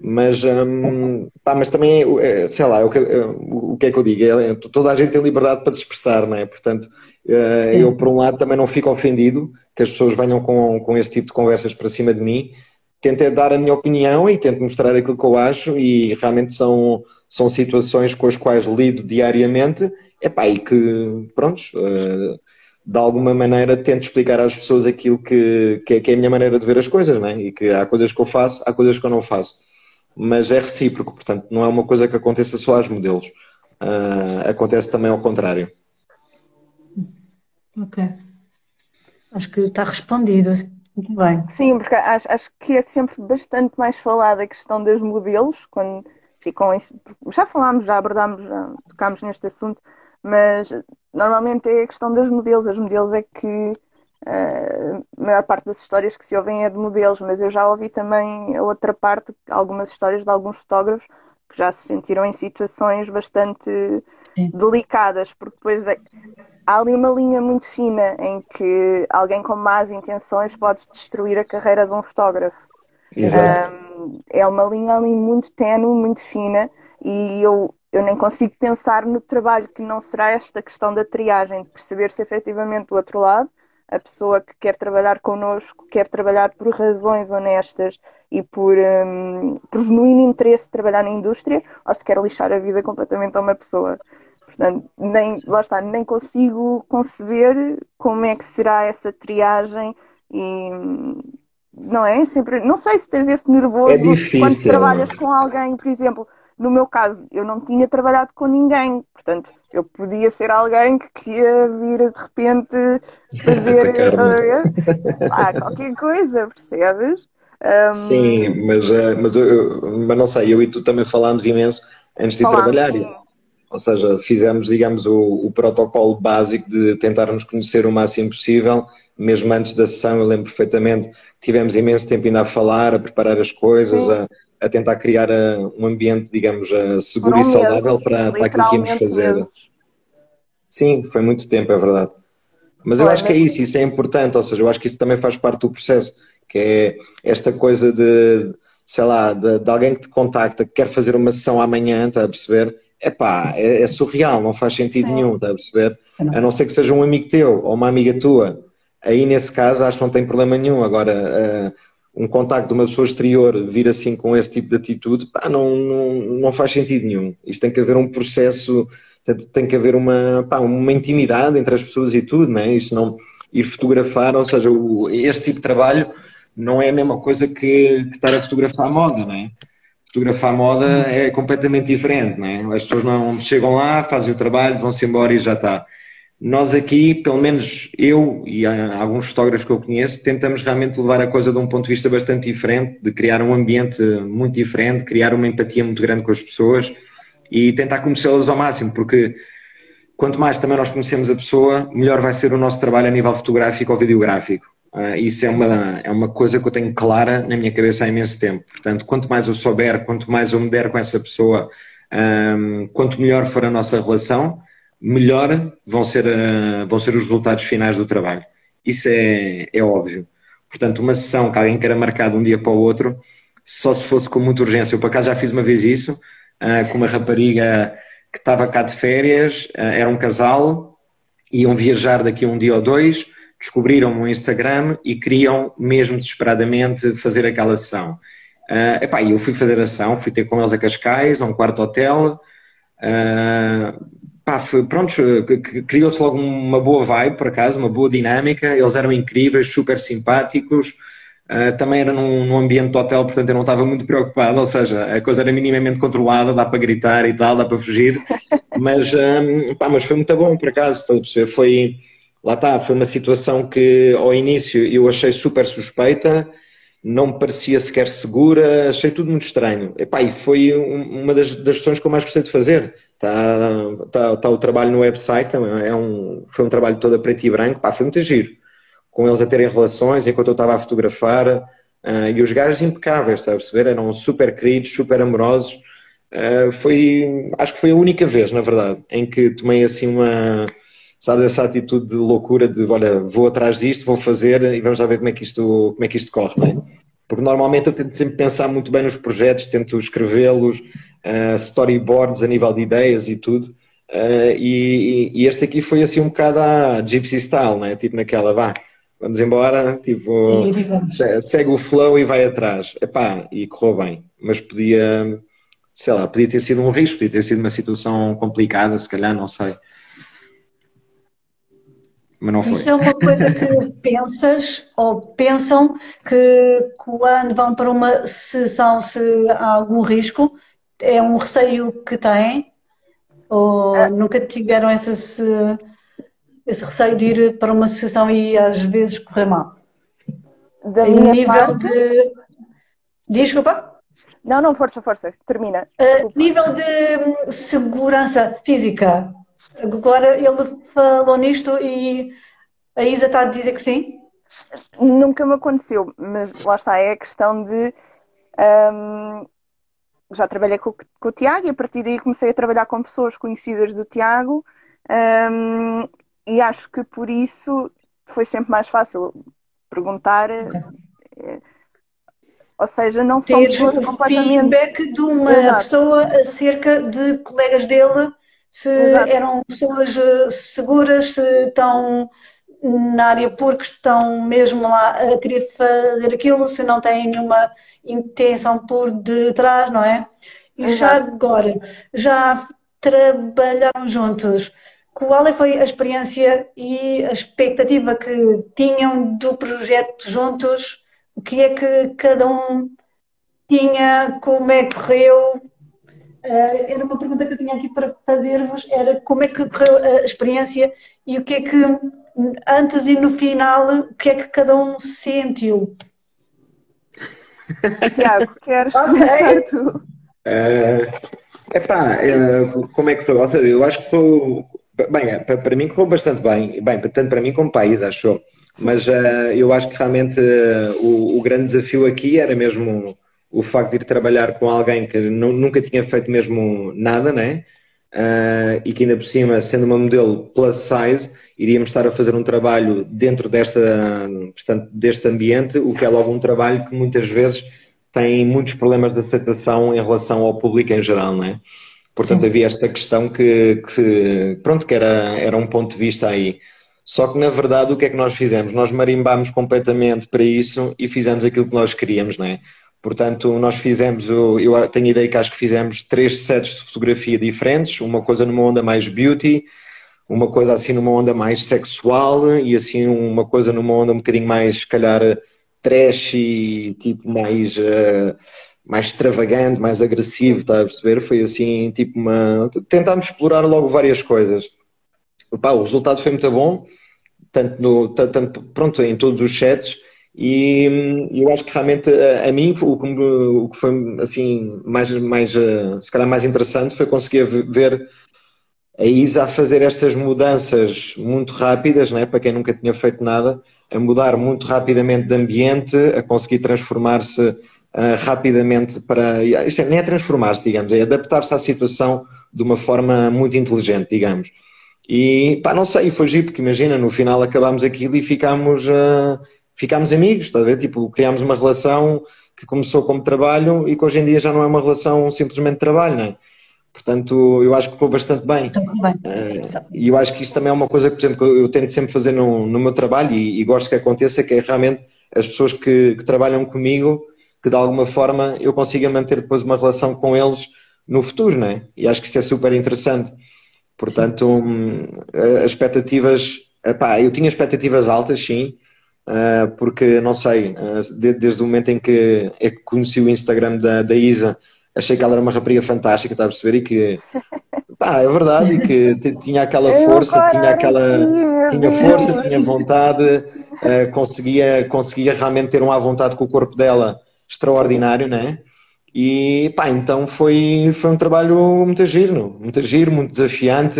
S4: mas, hum, pá, mas também, é, sei lá, o que, o que é que eu digo? É, toda a gente tem liberdade para se expressar, não é? Portanto, eh, eu por um lado também não fico ofendido que as pessoas venham com, com esse tipo de conversas para cima de mim, tento dar a minha opinião e tento mostrar aquilo que eu acho e realmente são, são situações com as quais lido diariamente epá, e que, pronto, uh, de alguma maneira tento explicar às pessoas aquilo que, que, é, que, é, a minha maneira de ver as coisas, né? e que há coisas que eu faço, há coisas que eu não faço. Mas é recíproco, portanto, não é uma coisa que aconteça só aos modelos. Uh, acontece também ao contrário.
S1: Ok. Acho que está respondido. Muito bem.
S2: Sim, porque acho, acho que é sempre bastante mais falada a questão dos modelos, quando ficam. Em, já falámos, já abordámos, já tocámos neste assunto, mas normalmente é a questão dos modelos. Os modelos é que uh, a maior parte das histórias que se ouvem é de modelos, mas eu já ouvi também a outra parte, algumas histórias de alguns fotógrafos que já se sentiram em situações bastante Sim. delicadas, porque depois é, há ali uma linha muito fina em que alguém com más intenções pode destruir a carreira de um fotógrafo.
S4: Exato. Um,
S2: é uma linha ali muito tenue, muito fina, e eu eu nem consigo pensar no trabalho que não será esta questão da triagem, de perceber se efetivamente do outro lado a pessoa que quer trabalhar connosco quer trabalhar por razões honestas e por, um, por genuíno interesse de trabalhar na indústria ou se quer lixar a vida completamente a uma pessoa. Portanto, nem, lá está, nem consigo conceber como é que será essa triagem e não é? Sempre, não sei se tens esse nervoso
S4: é
S2: quando trabalhas com alguém, por exemplo, no meu caso, eu não tinha trabalhado com ninguém, portanto, eu podia ser alguém que ia vir de repente fazer [LAUGHS] ah, qualquer coisa, percebes?
S4: Um... Sim, mas, eh, mas, eu, mas não sei, eu e tu também falámos imenso antes de Falámos, trabalhar. Sim. Ou seja, fizemos, digamos, o, o, protocolo básico de tentarmos conhecer o máximo possível, mesmo antes da sessão, eu lembro perfeitamente, tivemos imenso tempo ainda a falar, a preparar as coisas, a, a tentar criar uh, um ambiente, digamos, uh, seguro Foram e saudável meses, para, para aquilo que íamos fazer. Meses. Sim, foi muito tempo, é verdade. Mas eu acho que é isso, isso é importante, ou seja, eu acho que isso também faz parte do processo, que é esta coisa de, sei lá, de, de alguém que te contacta, que quer fazer uma sessão amanhã, está a perceber? Epá, é, é surreal, não faz sentido Sim. nenhum, está a perceber? A não ser que seja um amigo teu ou uma amiga tua. Aí, nesse caso, acho que não tem problema nenhum. Agora, uh, um contacto de uma pessoa exterior vir assim com este tipo de atitude, pá, não, não, não faz sentido nenhum. Isto tem que haver um processo, tem que haver uma, pá, uma intimidade entre as pessoas e tudo, não é? Isto não ir fotografar, ou seja, o, este tipo de trabalho não é a mesma coisa que, que estar a fotografar a moda, não é? Fotografar a moda é completamente diferente, não é? As pessoas não chegam lá, fazem o trabalho, vão-se embora e já está. Nós aqui, pelo menos eu e alguns fotógrafos que eu conheço, tentamos realmente levar a coisa de um ponto de vista bastante diferente, de criar um ambiente muito diferente, criar uma empatia muito grande com as pessoas e tentar conhecê-las ao máximo, porque quanto mais também nós conhecemos a pessoa, melhor vai ser o nosso trabalho a nível fotográfico ou videográfico. Uh, isso é uma, é uma coisa que eu tenho clara na minha cabeça há imenso tempo. Portanto, quanto mais eu souber, quanto mais eu me der com essa pessoa, um, quanto melhor for a nossa relação, melhor vão ser, uh, vão ser os resultados finais do trabalho. Isso é, é óbvio. Portanto, uma sessão que alguém queira marcar de um dia para o outro, só se fosse com muita urgência. Eu, por acaso, já fiz uma vez isso, uh, com uma rapariga que estava cá de férias, uh, era um casal, iam viajar daqui a um dia ou dois, descobriram o Instagram e queriam mesmo desesperadamente fazer aquela sessão. Uh, epá, eu fui fazer a ação, fui ter com eles a Cascais, a um quarto hotel, uh, pá, foi, pronto, criou-se logo uma boa vibe, por acaso, uma boa dinâmica, eles eram incríveis, super simpáticos, uh, também era num, num, ambiente de hotel, portanto eu não estava muito preocupado, ou seja, a coisa era minimamente controlada, dá para gritar e tal, dá para fugir, [LAUGHS] mas, um, pá, mas foi muito bom, por acaso, estou a perceber, foi, lá está, foi uma situação que ao início eu achei super suspeita, não me parecia sequer segura, achei tudo muito estranho. Epá, e foi uma das, das questões que eu mais gostei de fazer. Está tá, tá o trabalho no website, é um, foi um trabalho todo a preto e branco, pá, foi muito giro. Com eles a terem relações, enquanto eu estava a fotografar, Uh, e os gajos impecáveis, está a perceber? Eram super queridos, super amorosos. Uh, foi, acho que foi a única vez, na verdade, em que tomei assim uma, sabes, essa atitude de loucura de, olha, vou atrás disto, vou fazer e vamos lá ver como é que isto, como é que isto corre, não é? Porque normalmente eu tento sempre pensar muito bem nos projetos, tento escrevê-los, uh, storyboards a nível de ideias e tudo. Uh, e, e, este aqui foi assim um bocado a Gypsy Style, né? tipo naquela, vá, vamos embora, tipo, segue o flow e vai atrás. Epá, e correu bem, mas podia, sei lá, podia ter sido um risco, podia ter sido uma situação complicada, se calhar, não sei. Mas não foi.
S1: Isso é uma coisa que [LAUGHS] pensas ou pensam que quando vão para uma sessão se há algum risco, é um receio que têm ou ah. nunca tiveram esse, esse receio de ir para uma sessão e às vezes correr mal?
S2: Da em minha nível parte... de.
S1: Desculpa?
S2: Não, não, força, força, termina.
S1: Uh, nível de segurança física. Agora ele falou nisto e a Isa está a dizer que sim?
S2: Nunca me aconteceu, mas lá está, é a questão de um, já trabalhei com, com, o Tiago e a partir daí comecei a trabalhar com pessoas conhecidas do Tiago um, e acho que por isso foi sempre mais fácil perguntar. Okay. Eh, ou seja, não são pessoas completamente.
S1: feedback de uma Exato. pessoa acerca de colegas dele, se Exato. eram pessoas eh, seguras, se estão na área porque estão mesmo lá a querer fazer aquilo, se não têm nenhuma intenção por detrás, não é? E Exato. já agora, já trabalharam juntos. Qual é foi a experiência e a expectativa que tinham do projeto juntos? O que é que cada um tinha? Como é que correu? Uh, era uma pergunta que eu tinha aqui para fazer-vos, era como é que correu a experiência e o que é que antes e no final, o que é que cada um sentiu? [LAUGHS]
S2: Tiago, queres okay. tu?
S4: Uh, epá, uh, como é que foi? Ou seja, eu acho que foi. Bem, é, para, mim correu bastante bem, bem, tanto para mim como para a Isa, achou? Mas uh, eu acho que realmente uh, o, o, grande desafio aqui era mesmo o facto de ir trabalhar com alguém que nunca tinha feito mesmo nada, né? Uh, e que ainda por cima, sendo uma modelo plus size, iríamos estar a fazer um trabalho dentro desta, portanto, deste ambiente, o que é logo um trabalho que muitas vezes tem muitos problemas de aceitação em relação ao público em geral, não é? Portanto, Sim. havia esta questão que, que, pronto, que era, era um ponto de vista aí. Só que, na verdade, o que é que nós fizemos? Nós marimbámos completamente para isso e fizemos aquilo que nós queríamos, não é? Portanto, nós fizemos, eu tenho ideia que acho que fizemos três sets de fotografia diferentes, uma coisa numa onda mais beauty, uma coisa assim numa onda mais sexual e assim uma coisa numa onda um bocadinho mais, se calhar, trash e tipo mais, uh, mais extravagante, mais agressivo, está a perceber? Foi assim, tipo uma... Tentámos explorar logo várias coisas. Opa, o resultado foi muito bom, tanto, no, tanto pronto, em todos os sets, e eu acho que realmente a, a mim o que, o que, foi assim mais, mais eh, se calhar mais interessante foi conseguir ver a Isa a fazer estas mudanças muito rápidas, né, para quem nunca tinha feito nada, a mudar muito rapidamente de ambiente, a conseguir transformar-se uh, rapidamente para. Isto é, nem é transformar-se, digamos, é adaptar-se à situação de uma forma muito inteligente, digamos. E pá, não sei, foi giro, porque imagina, no final acabámos aquilo e ficámos, uh, ficámos amigos, está a ver? Tipo, criámos uma relação que começou como trabalho e que hoje em dia já não é uma relação simplesmente de trabalho, não é? Portanto, eu acho que ficou bastante bem. Uh, e eu acho que isso também é uma coisa que, por exemplo, eu tento sempre fazer no, no meu trabalho e, e, gosto que aconteça, que é realmente as pessoas que, que, trabalham comigo, que de alguma forma eu consiga manter depois uma relação com eles no futuro, né? E acho que isso é super interessante. Portanto, um, as expectativas, epá, eu tinha expectativas altas, sim, porque, não sei, uh, desde o momento em que, é que conheci o Instagram da, da Isa, achei que ela era uma rapariga fantástica, está a perceber? E que, pá, é verdade, e que [LAUGHS] tinha aquela força, tinha aquela, tinha força, tinha vontade, uh, conseguia, conseguia realmente ter um à vontade com o corpo dela extraordinário, né? E, pá, então foi, foi um trabalho muito giro, muito giro, muito desafiante,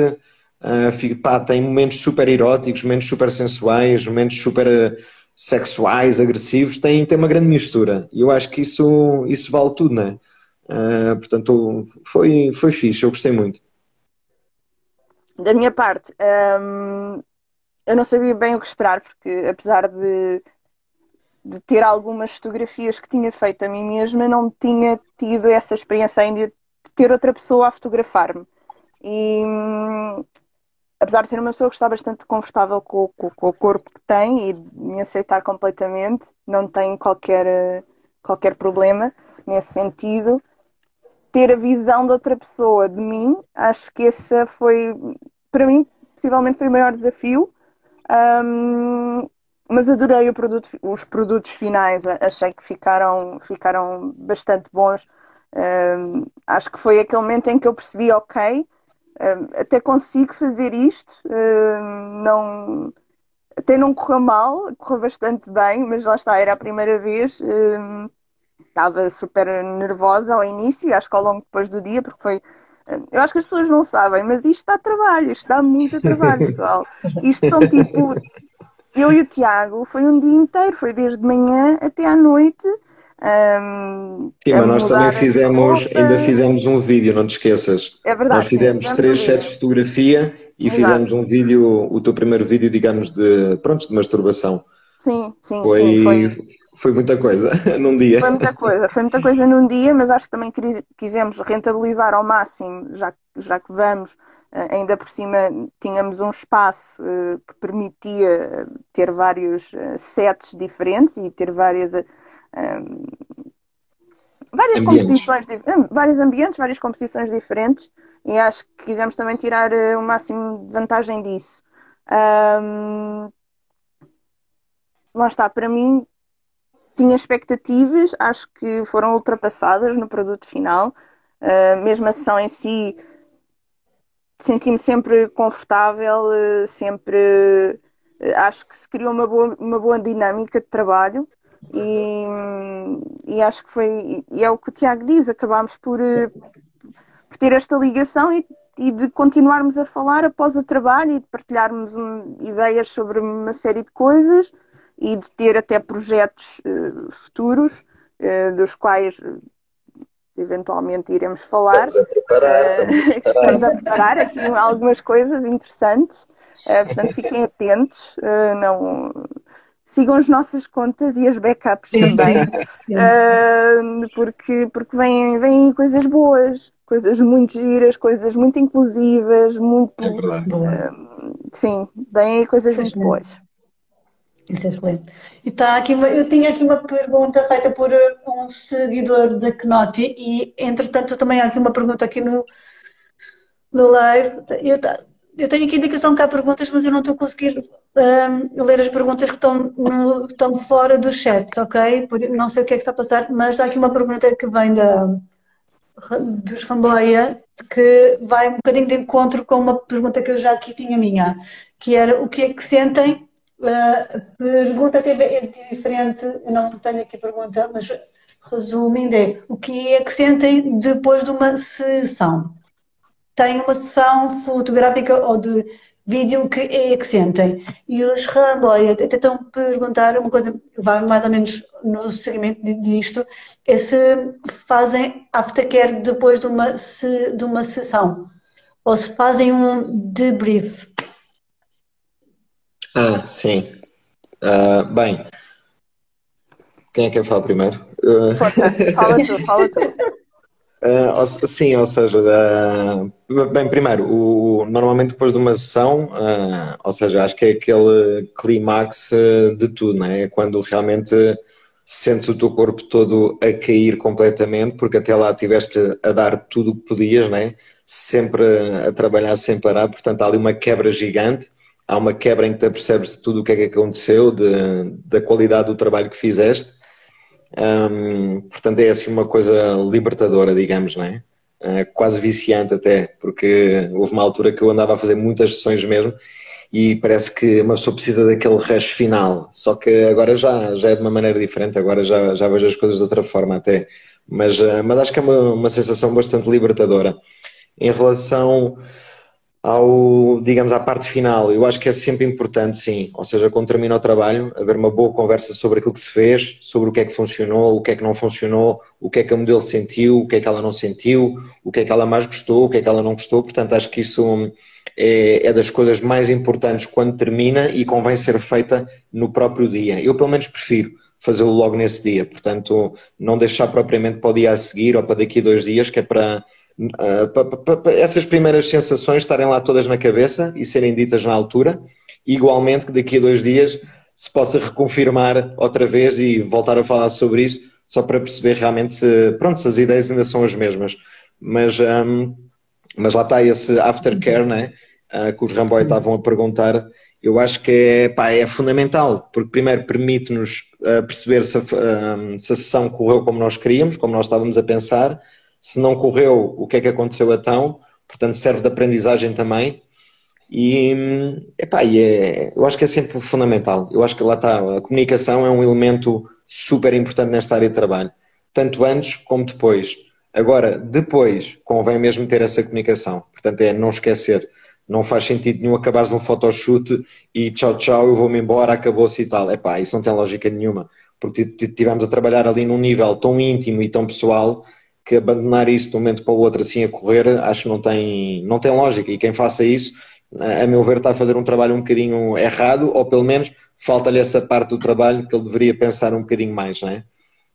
S4: uh, pá, tem momentos super eróticos, momentos super sensuais, momentos super sexuais, agressivos, tem, tem uma grande mistura. E eu acho que isso, isso vale tudo, né? Uh, portanto, foi, foi fixe, eu gostei muito.
S2: Da minha parte, um, eu não sabia bem o que esperar, porque apesar de, de ter algumas fotografias que tinha feito a mim mesma, não tinha tido essa experiência ainda de ter outra pessoa a fotografar-me. E hum, apesar de ser uma pessoa que está bastante confortável com, com, com, o corpo que tem e me aceitar completamente, não tenho qualquer, qualquer problema nesse sentido. Ter a visão de outra pessoa de mim, acho que esse foi, para mim, possivelmente foi o maior desafio. Um, mas adorei produto, os produtos finais, achei que ficaram, ficaram bastante bons. Um, acho que foi aquele momento em que eu percebi, ok, até consigo fazer isto, não, até não correu mal, correu bastante bem, mas lá está, era a primeira vez, estava super nervosa ao início acho que ao longo depois do dia, porque foi. Eu acho que as pessoas não sabem, mas isto dá trabalho, isto dá muito trabalho, pessoal. Isto são tipo. Eu e o Tiago foi um dia inteiro, foi desde manhã até à noite
S4: um, Sim, mas nós também fizemos, ainda fizemos um vídeo, não te esqueças.
S2: É verdade.
S4: Nós fizemos sim, três sets de fotografia e Exato. fizemos um vídeo, o teu primeiro vídeo, digamos, de, pronto, de masturbação.
S2: Sim, sim,
S4: foi,
S2: sim,
S4: foi... foi muita coisa [LAUGHS] num dia.
S2: Foi muita coisa, foi muita coisa num dia, mas acho que também quisemos rentabilizar ao máximo, já, já que vamos, eh, ainda por cima tínhamos um espaço uh, que permitia ter vários sets diferentes e ter várias um, várias ambientes. composições, vários ambientes, várias composições diferentes e acho que quisemos também tirar eh, o máximo de vantagem disso. Um, lá está, para mim tinha expectativas, acho que foram ultrapassadas no produto final. Uh, mesmo a sessão em si senti-me sempre confortável, uh, sempre uh, acho que se criou uma boa, uma boa dinâmica de trabalho. E, e acho que foi, e é o que o Tiago diz, acabámos por, eh, por ter esta ligação e, e, de continuarmos a falar após o trabalho e de partilharmos um, ideias sobre uma série de coisas e de ter até projetos uh, futuros, uh, dos quais eventualmente iremos falar.
S4: Estamos a [LAUGHS] preparar,
S2: estamos a preparar aqui algumas coisas interessantes. Uh, portanto, fiquem atentos. Uh, não, sigam as nossas contas e as backups sim, também, sim, sim. Uh, porque, porque vêm, vêm coisas boas, coisas muito giras, coisas muito inclusivas, muito. É verdade. Uh, sim, vêm coisas muito boas.
S1: Isso é excelente. E tá aqui uma, eu tinha aqui uma pergunta feita por um seguidor da Knoti e, entretanto, também há aqui uma pergunta aqui no, no live. Eu, eu tenho aqui indicação que há perguntas, mas eu não estou a conseguir um, ler as perguntas que estão, no, estão fora do chat, ok? Não sei o que é que está a passar, mas há aqui uma pergunta que vem da, dos Ramboia que vai um bocadinho de encontro com uma pergunta que eu já aqui tinha minha, que era o que é que sentem? Uh, pergunta que é diferente, eu não tenho aqui pergunta, mas resumindo é o que é que sentem depois de uma sessão? Tem uma sessão fotográfica ou de vídeo que é que sentem. E os Ramboy tentam perguntar uma coisa que vai mais ou menos no seguimento disto, é se fazem aftercare depois de uma, de uma sessão, ou se fazem um debrief.
S4: Ah, sim. Uh, bem, quem é que eu falo primeiro? Uh...
S2: Força, fala tu, fala tu. [LAUGHS]
S4: Uh, sim, ou seja, uh, bem, primeiro, o, normalmente depois de uma sessão, uh, ou seja, acho que é aquele clímax de tudo, né? é quando realmente sentes o teu corpo todo a cair completamente, porque até lá estiveste a dar tudo o que podias, né? sempre a trabalhar sem parar, portanto há ali uma quebra gigante, há uma quebra em que te apercebes de tudo o que é que aconteceu, de, da qualidade do trabalho que fizeste um, portanto, é assim uma coisa libertadora, digamos, não é? Uh, quase viciante até, porque houve uma altura que eu andava a fazer muitas sessões mesmo e parece que uma pessoa precisa daquele rush final. Só que agora já, já é de uma maneira diferente, agora já, já vejo as coisas de outra forma até. Mas, uh, mas acho que é uma, uma sensação bastante libertadora. Em relação ao, digamos, à parte final, eu acho que é sempre importante, sim. Ou seja, quando termina o trabalho, haver uma boa conversa sobre aquilo que se fez, sobre o que é que funcionou, o que é que não funcionou, o que é que a modelo sentiu, o que é que ela não sentiu, o que é que ela mais gostou, o que é que ela não gostou. Portanto, acho que isso é, é das coisas mais importantes quando termina e convém ser feita no próprio dia. Eu, pelo menos, prefiro fazê-lo logo nesse dia. Portanto, não deixar propriamente para o dia a seguir ou para daqui a dois dias, que é para uh, essas primeiras sensações estarem lá todas na cabeça e serem ditas na altura, igualmente que daqui a dois dias se possa reconfirmar outra vez e voltar a falar sobre isso, só para perceber realmente se, pronto, se as ideias ainda são as mesmas. Mas, um, mas lá está esse aftercare, né, uh, que os Ramboy estavam a perguntar, eu acho que é, pá, é fundamental, porque primeiro permite-nos uh, perceber se a, se a sessão correu como nós queríamos, como nós estávamos a pensar, se não correu, o que é que aconteceu então, portanto serve de aprendizagem também. E, epá, e é, eu acho que é sempre fundamental. Eu acho que lá está, a comunicação é um elemento super importante nesta área de trabalho, tanto antes como depois. Agora, depois, convém mesmo ter essa comunicação. Portanto, é não esquecer. Não faz sentido nenhum acabares de um photoshoot e tchau, tchau, eu vou-me embora, acabou-se e tal. Epá, isso não tem lógica nenhuma. Porque estivemos a trabalhar ali num nível tão íntimo e tão pessoal que abandonar isso de um momento para o outro assim a correr, acho que não tem, não tem lógica. E quem faça isso, a meu ver, está a fazer um trabalho um bocadinho errado, ou pelo menos falta-lhe essa parte do trabalho que ele deveria pensar um bocadinho mais, não é?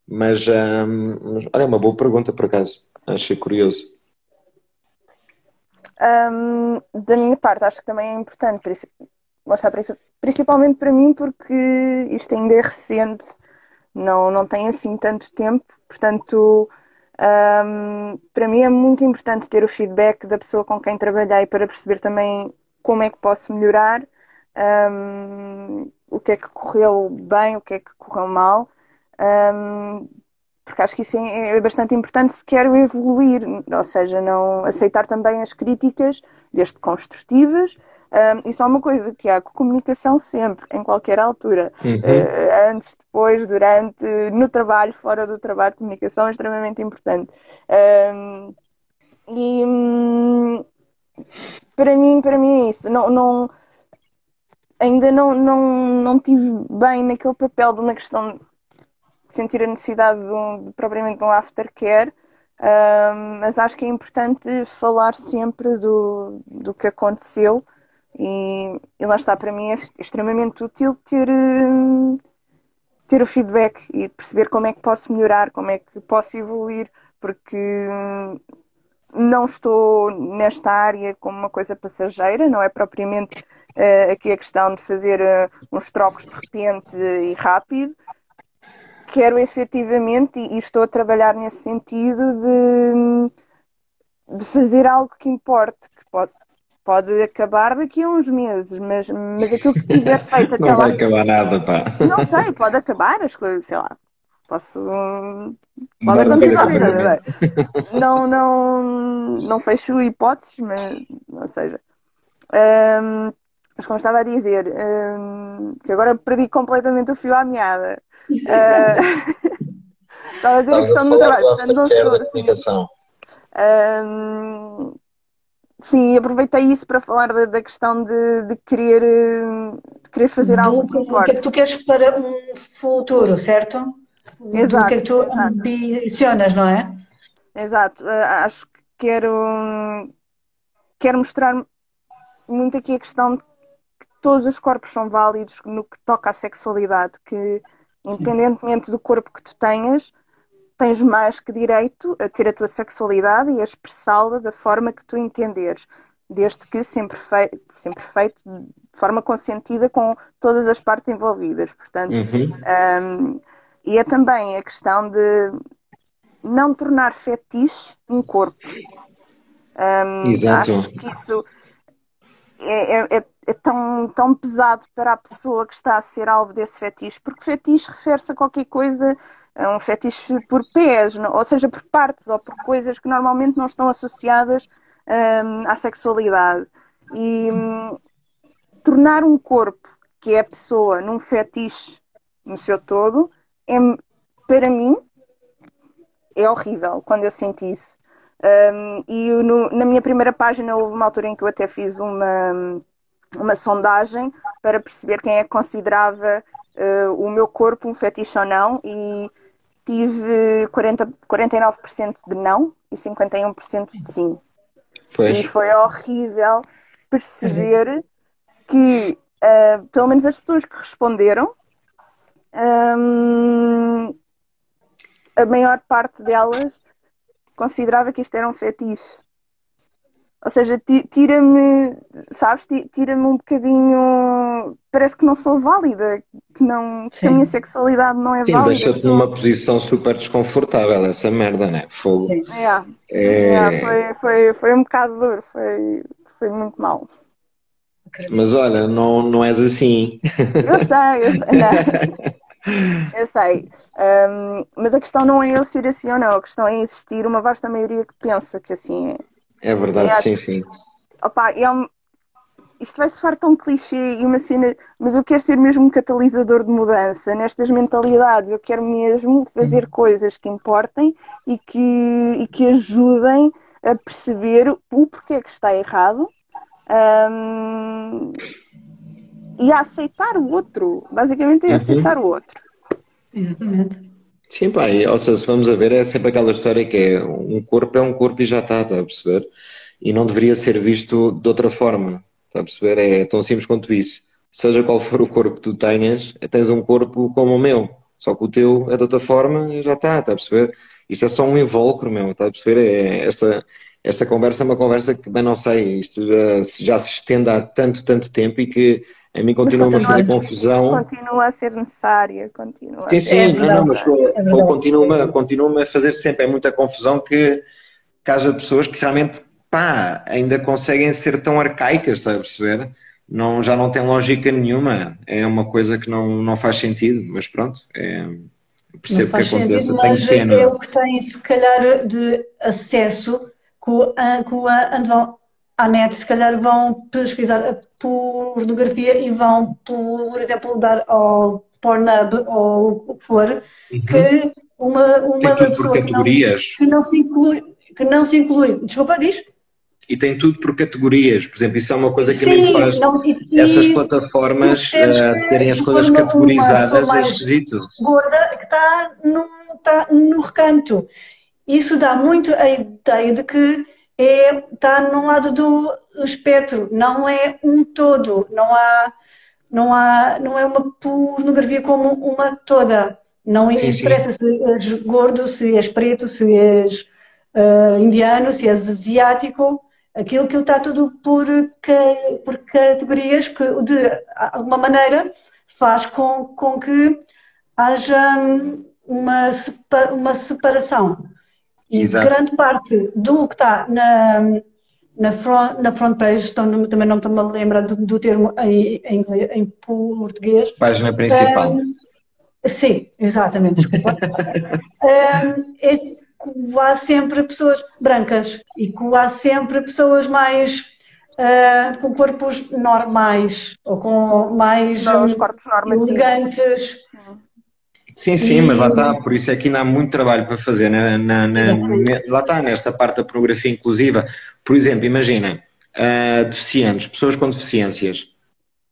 S4: Mas, hum, mas olha, é uma boa pergunta por acaso, achei curioso.
S2: Um, da minha parte, acho que também é importante, principalmente para mim, porque isto ainda é recente, não, não tem assim tanto tempo, portanto um, para mim é muito importante ter o feedback da pessoa com quem trabalhei para perceber também como é que posso melhorar, um, o que é que correu bem, o que é que correu mal, um, porque acho que isso é, é bastante importante se quero evoluir, ou seja, não aceitar também as críticas, desde construtivas, um, e só uma coisa, Tiago, comunicação sempre, em qualquer altura. Uhum. Uh, antes, depois, durante, no trabalho, fora do trabalho, comunicação é extremamente importante. Um, e um, para mim, para mim é isso. Não, não, ainda não, não, não tive bem naquele papel de uma questão de sentir a necessidade de, um, de propriamente de um aftercare. Um, mas acho que é importante falar sempre do, do que aconteceu e, e, lá está, para mim é extremamente útil ter, hum, ter o feedback e perceber como é que posso melhorar, como é que posso evoluir, porque hum, não estou nesta área como uma coisa passageira, não é propriamente uh, aqui a questão de fazer uh, uns trocos de repente e rápido. Quero efetivamente, e, e estou a trabalhar nesse sentido, de, hum, de fazer algo que importe, que pode, pode acabar daqui a uns meses, mas, mas aquilo que tiver [LAUGHS] feito até
S4: não
S2: lá.
S4: Não vai acabar nada, pá.
S2: Não sei, pode acabar as coisas, sei lá. Posso. Pode acontecer, não, não, não fecho hipóteses, mas. Ou seja. Um, mas como estava a dizer, um, que agora perdi completamente o fio à meada. Uh, [LAUGHS] [LAUGHS] estava a dizer a questão do trabalho, portanto não estou. Assim, Sim, aproveitei isso para falar da, da questão de, de, querer, de querer fazer algo que importa.
S1: O que é que tu queres para um futuro, certo?
S2: Exato.
S1: O que é que tu ambicionas, não é?
S2: Exato. Eh, acho que quero, quero mostrar muito aqui a questão de que todos os corpos são válidos no que toca à sexualidade, que independentemente do corpo que tu tenhas, tens mais que direito a ter a tua sexualidade e a expressá-la da forma que tu entenderes, desde que sempre, fei sempre feito de forma consentida com todas as partes envolvidas. Portanto, uhum. um, e é também a questão de não tornar fetiche um corpo. Um,
S4: Exato.
S2: Acho que isso é, é, é, é, tão, tão pesado para a pessoa que está a ser alvo desse fetiche, porque fetiche refere-se a qualquer coisa é um fetiche por pés, ou seja, por partes ou por coisas que normalmente não estão associadas um, à sexualidade. E um, tornar um corpo que é a pessoa num fetiche no seu todo, é, para mim, é horrível quando eu sinto isso. Um, e no, na minha primeira página houve uma altura em que eu até fiz uma, uma sondagem para perceber quem é que considerava uh, o meu corpo um fetiche ou não e tive 40, 49% de não e 51% de sim. Pois. E foi horrível perceber uhum. que, uh, pelo menos as pessoas que responderam, um, a maior parte delas considerava que isto era um fetiche. Ou seja, tira-me, sabes, tira-me um bocadinho. Parece que não sou válida, que, não, que a minha sexualidade não é
S4: Sim,
S2: válida.
S4: Deixa-te numa posição super desconfortável, essa merda, né?
S2: Fogo. Sim. É. É... foi, foi, foi um bocado duro, foi, foi muito mal.
S4: Mas olha, não, não és assim.
S2: Eu sei, eu sei. Não. [LAUGHS] Eu sei. Um, mas a questão não é eu ser assim ou não, a questão é existir uma vasta maioria que pensa que assim é.
S4: É verdade, acho, sim, sim.
S2: Opa, é um, isto vai soar tão clichê e uma cena, mas eu quero ser mesmo um catalisador de mudança nestas mentalidades. Eu quero mesmo fazer uhum. coisas que importem e que, e que ajudem a perceber o porquê que está errado um, e a aceitar o outro. Basicamente é uhum. aceitar o outro.
S1: Exatamente.
S4: Sim, pá, e, ou seja, vamos a ver, é sempre aquela história que é um corpo é um corpo e já está, está a perceber? E não deveria ser visto de outra forma, está a perceber? É tão simples quanto isso. Seja qual for o corpo que tu tenhas, tens um corpo como o meu, só que o teu é de outra forma e já está, está a perceber? Isto é só um invólucro, meu, está a perceber? É, esta, esta conversa é uma conversa que, bem, não sei, isto já, já se estende há tanto, tanto tempo e que a mim continua a fazer confusão.
S2: Continua a ser necessária, continua.
S4: Sim, sim, é não, não, mas é continua, continua a fazer sempre é muita confusão que, que haja pessoas que realmente pá, ainda conseguem ser tão arcaicas, sabe perceber? Não, já não tem lógica nenhuma, é uma coisa que não, não faz sentido, mas pronto, é, percebo que aconteça, sentido,
S1: mas pena. É o que tem, se calhar, de acesso com a, com a, à net, se calhar vão pesquisar a pornografia e vão, por exemplo, dar ao Pornhub ou o que for, uhum. que uma, uma pessoa que não, que não, se inclui, que não se inclui, desculpa, diz?
S4: E tem tudo por categorias, por exemplo, isso é uma coisa que Sim, a mim faz não, e, essas plataformas uh, terem as coisas categorizadas, é esquisito.
S1: Gorda que está no, está no recanto. Isso dá muito a ideia de que é, está no lado do espectro, não é um todo, não há, não há, não é uma pornografia como uma toda. Não sim, interessa sim. se és gordo, se és preto, se és uh, indiano, se és asiático, aquilo que está tudo por, por categorias que de alguma maneira faz com, com que haja uma, uma separação. E Exato. grande parte do que está na, na, front, na front page, então, também não me lembro do, do termo em, em, em, português.
S4: Página principal. Um,
S1: sim, exatamente, desculpa. [LAUGHS] um, é, há sempre pessoas brancas e que há sempre pessoas mais uh, com corpos normais ou com mais
S2: não, corpos
S1: elegantes
S4: Sim, sim, e... mas lá está, por isso é que ainda há muito trabalho para fazer, na, na, na, lá está, nesta parte da pornografia inclusiva. Por exemplo, imaginem, uh, deficientes, pessoas com deficiências.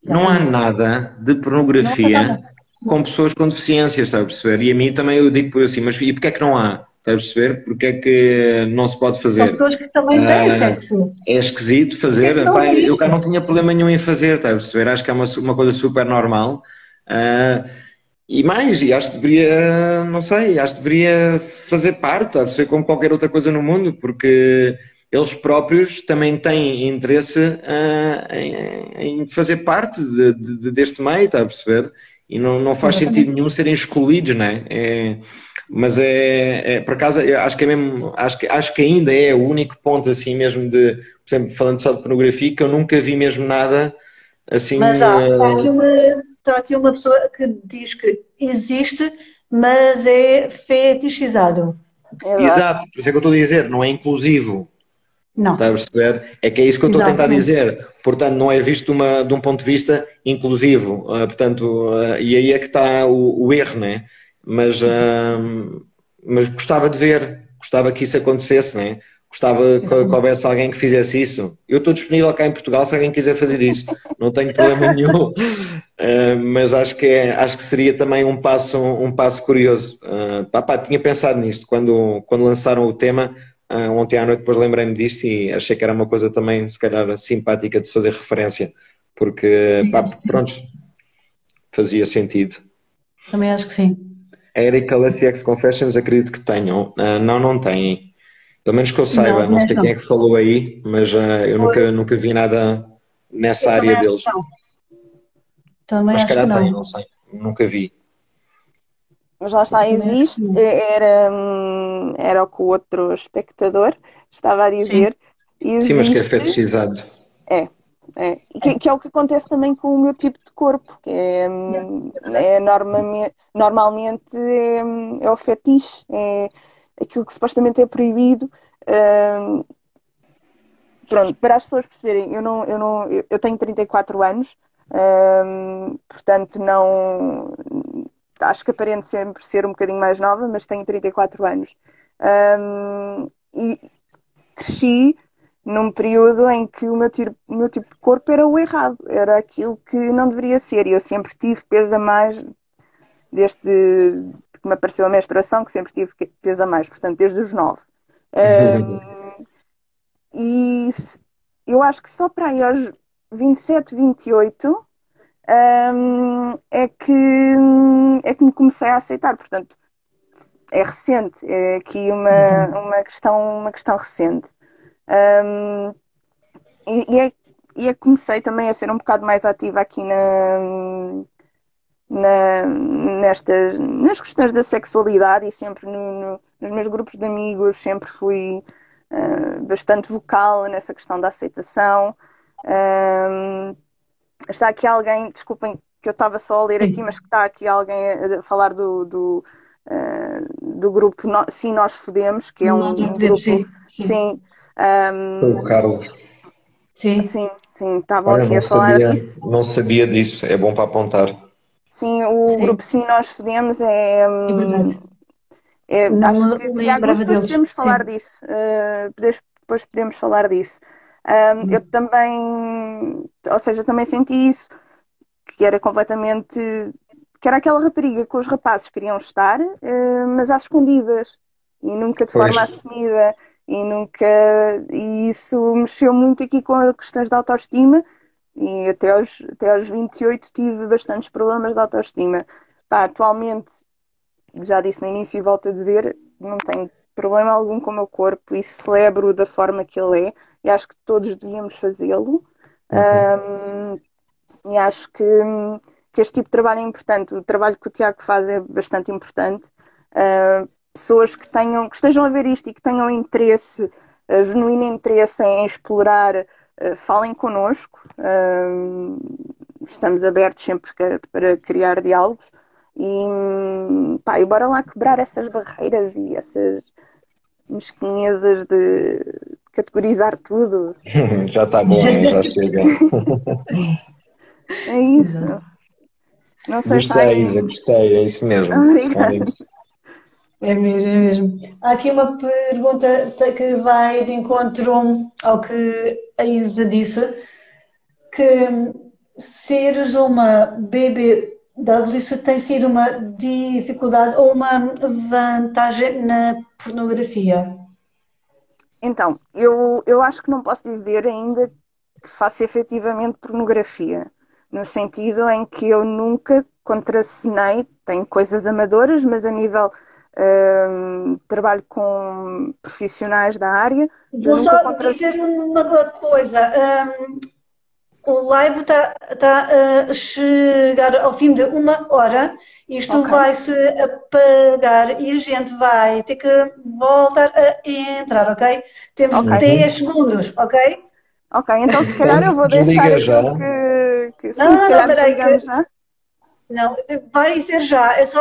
S4: Não há nada de pornografia com pessoas com deficiências, está a perceber? E a mim também eu digo por assim, mas e porquê é que não há? Está a perceber? Porque é que não se pode fazer? São
S1: pessoas que também têm uh, sexo.
S4: É esquisito fazer. É Pai, eu cá não tinha problema nenhum em fazer, está a perceber? Acho que é uma, uma coisa super normal. Uh, e mais, e acho que deveria, não sei, acho que deveria fazer parte, a ser como qualquer outra coisa no mundo, porque eles próprios também têm interesse uh, em, em, fazer parte de, de, deste meio, está a perceber? E não, não faz sentido nenhum serem excluídos, não é? é mas é, é, por acaso, acho que é mesmo, acho que, acho que ainda é o único ponto assim mesmo de, por exemplo, falando só de pornografia, que eu nunca vi mesmo nada assim.
S1: Mas há, há aqui uma está aqui uma pessoa que diz que existe, mas é fetichizado.
S4: Exato, por isso é que eu estou a dizer, não é inclusivo. Não. Está a perceber? É que é isso que eu estou a tentar dizer. Portanto, não é visto uma, de um ponto de vista inclusivo. Uh, portanto, uh, e aí é que está o, o erro, né? Mas, uh, mas gostava de ver, gostava que isso acontecesse, né? Gostava que, que houvesse alguém que fizesse isso. Eu estou disponível cá em Portugal se alguém quiser fazer isso. Não tenho [LAUGHS] problema nenhum. Uh, mas acho que, é, acho que seria também um passo, um passo curioso. Uh, pá, pá, tinha pensado nisto quando, quando lançaram o tema. Uh, ontem à noite depois lembrei-me disto e achei que era uma coisa também, se calhar, simpática de se fazer referência. Porque, sim, pá, sim. pronto, fazia sentido.
S1: Também acho que sim.
S4: A Erika LSX Confessions acredito que tenham. não, não têm. Pelo menos que eu saiba, não, não sei não. quem é que falou aí, mas uh, eu nunca, nunca vi nada nessa eu área deles.
S1: Também
S4: mas
S1: não.
S4: tem, não sei, nunca vi.
S2: Mas lá está, existe, era, hum, era o que o outro espectador estava a dizer.
S4: Sim, Sim mas que é fetichizado.
S2: É, é. Que, que, é o que acontece também com o meu tipo de corpo, que é, hum, é normalmente, normalmente é, hum, é o fetiche, é, aquilo que supostamente é proibido. Uh, pronto, para as pessoas perceberem, eu, não, eu, não, eu tenho 34 anos, uh, portanto não acho que aparento sempre ser um bocadinho mais nova, mas tenho 34 anos. Um, e cresci num período em que o meu, tiro, meu tipo de corpo era o errado, era aquilo que não deveria ser. E eu sempre tive peso a mais desde que me apareceu a menstruação, que sempre tive peso a mais, portanto, desde os 9. Um, [LAUGHS] e eu acho que só para aí aos 27, 28 um, é, que, é que me comecei a aceitar, portanto, é recente, é aqui uma, uhum. uma, questão, uma questão recente. Um, e, e, é, e é comecei também a ser um bocado mais ativa aqui na, na, nestas, nas questões da sexualidade e sempre no, no, nos meus grupos de amigos sempre fui uh, bastante vocal nessa questão da aceitação. Uh, está aqui alguém, desculpem que eu estava só a ler aqui, mas que está aqui alguém a falar do, do, uh, do grupo no, Sim Nós Fodemos, que é um, um grupo. Sim, sim. sim um,
S4: o Carlos.
S2: Sim, sim, sim estavam aqui a falar
S4: sabia,
S2: disso.
S4: Não sabia disso, é bom para apontar.
S2: Sim, o Sim. grupo Sim Nós Fedemos é. É, é acho que Tiago, depois podemos falar Sim. disso. Uh, depois podemos falar disso. Um, eu também, ou seja, também senti isso, que era completamente. que era aquela rapariga que os rapazes queriam estar, uh, mas às escondidas e nunca de pois. forma assumida. E nunca. E isso mexeu muito aqui com as questões da autoestima e até aos, até aos 28 tive bastantes problemas de autoestima. Pá, atualmente, já disse no início e volto a dizer, não tenho problema algum com o meu corpo e celebro da forma que ele é e acho que todos devíamos fazê-lo. Uhum. Um, e acho que, que este tipo de trabalho é importante. O trabalho que o Tiago faz é bastante importante. Uh, pessoas que tenham, que estejam a ver isto e que tenham interesse, uh, genuíno interesse em explorar falem connosco, uh, estamos abertos sempre para criar diálogos e, pá, e bora lá quebrar essas barreiras e essas mesquinhezas de categorizar tudo. [LAUGHS]
S4: já está bom, já chega. [LAUGHS]
S2: é isso. Não sei
S4: gostei, Isa, gostei, é isso mesmo.
S2: Obrigada.
S1: É mesmo, é mesmo. Há aqui uma pergunta que vai de encontro ao que a Isa disse, que seres uma BBW tem sido uma dificuldade ou uma vantagem na pornografia?
S2: Então, eu, eu acho que não posso dizer ainda que faço efetivamente pornografia, no sentido em que eu nunca contracenei, tenho coisas amadoras, mas a nível um, trabalho com profissionais da área.
S1: Vou só contra... dizer uma coisa. Um, o live está tá a chegar ao fim de uma hora. Isto okay. vai se apagar e a gente vai ter que voltar a entrar, ok? Temos okay. 10 segundos, ok?
S2: Ok, então se calhar eu vou deixar já. que, que
S1: não, não, não, peraí, que... Não, vai ser já. É só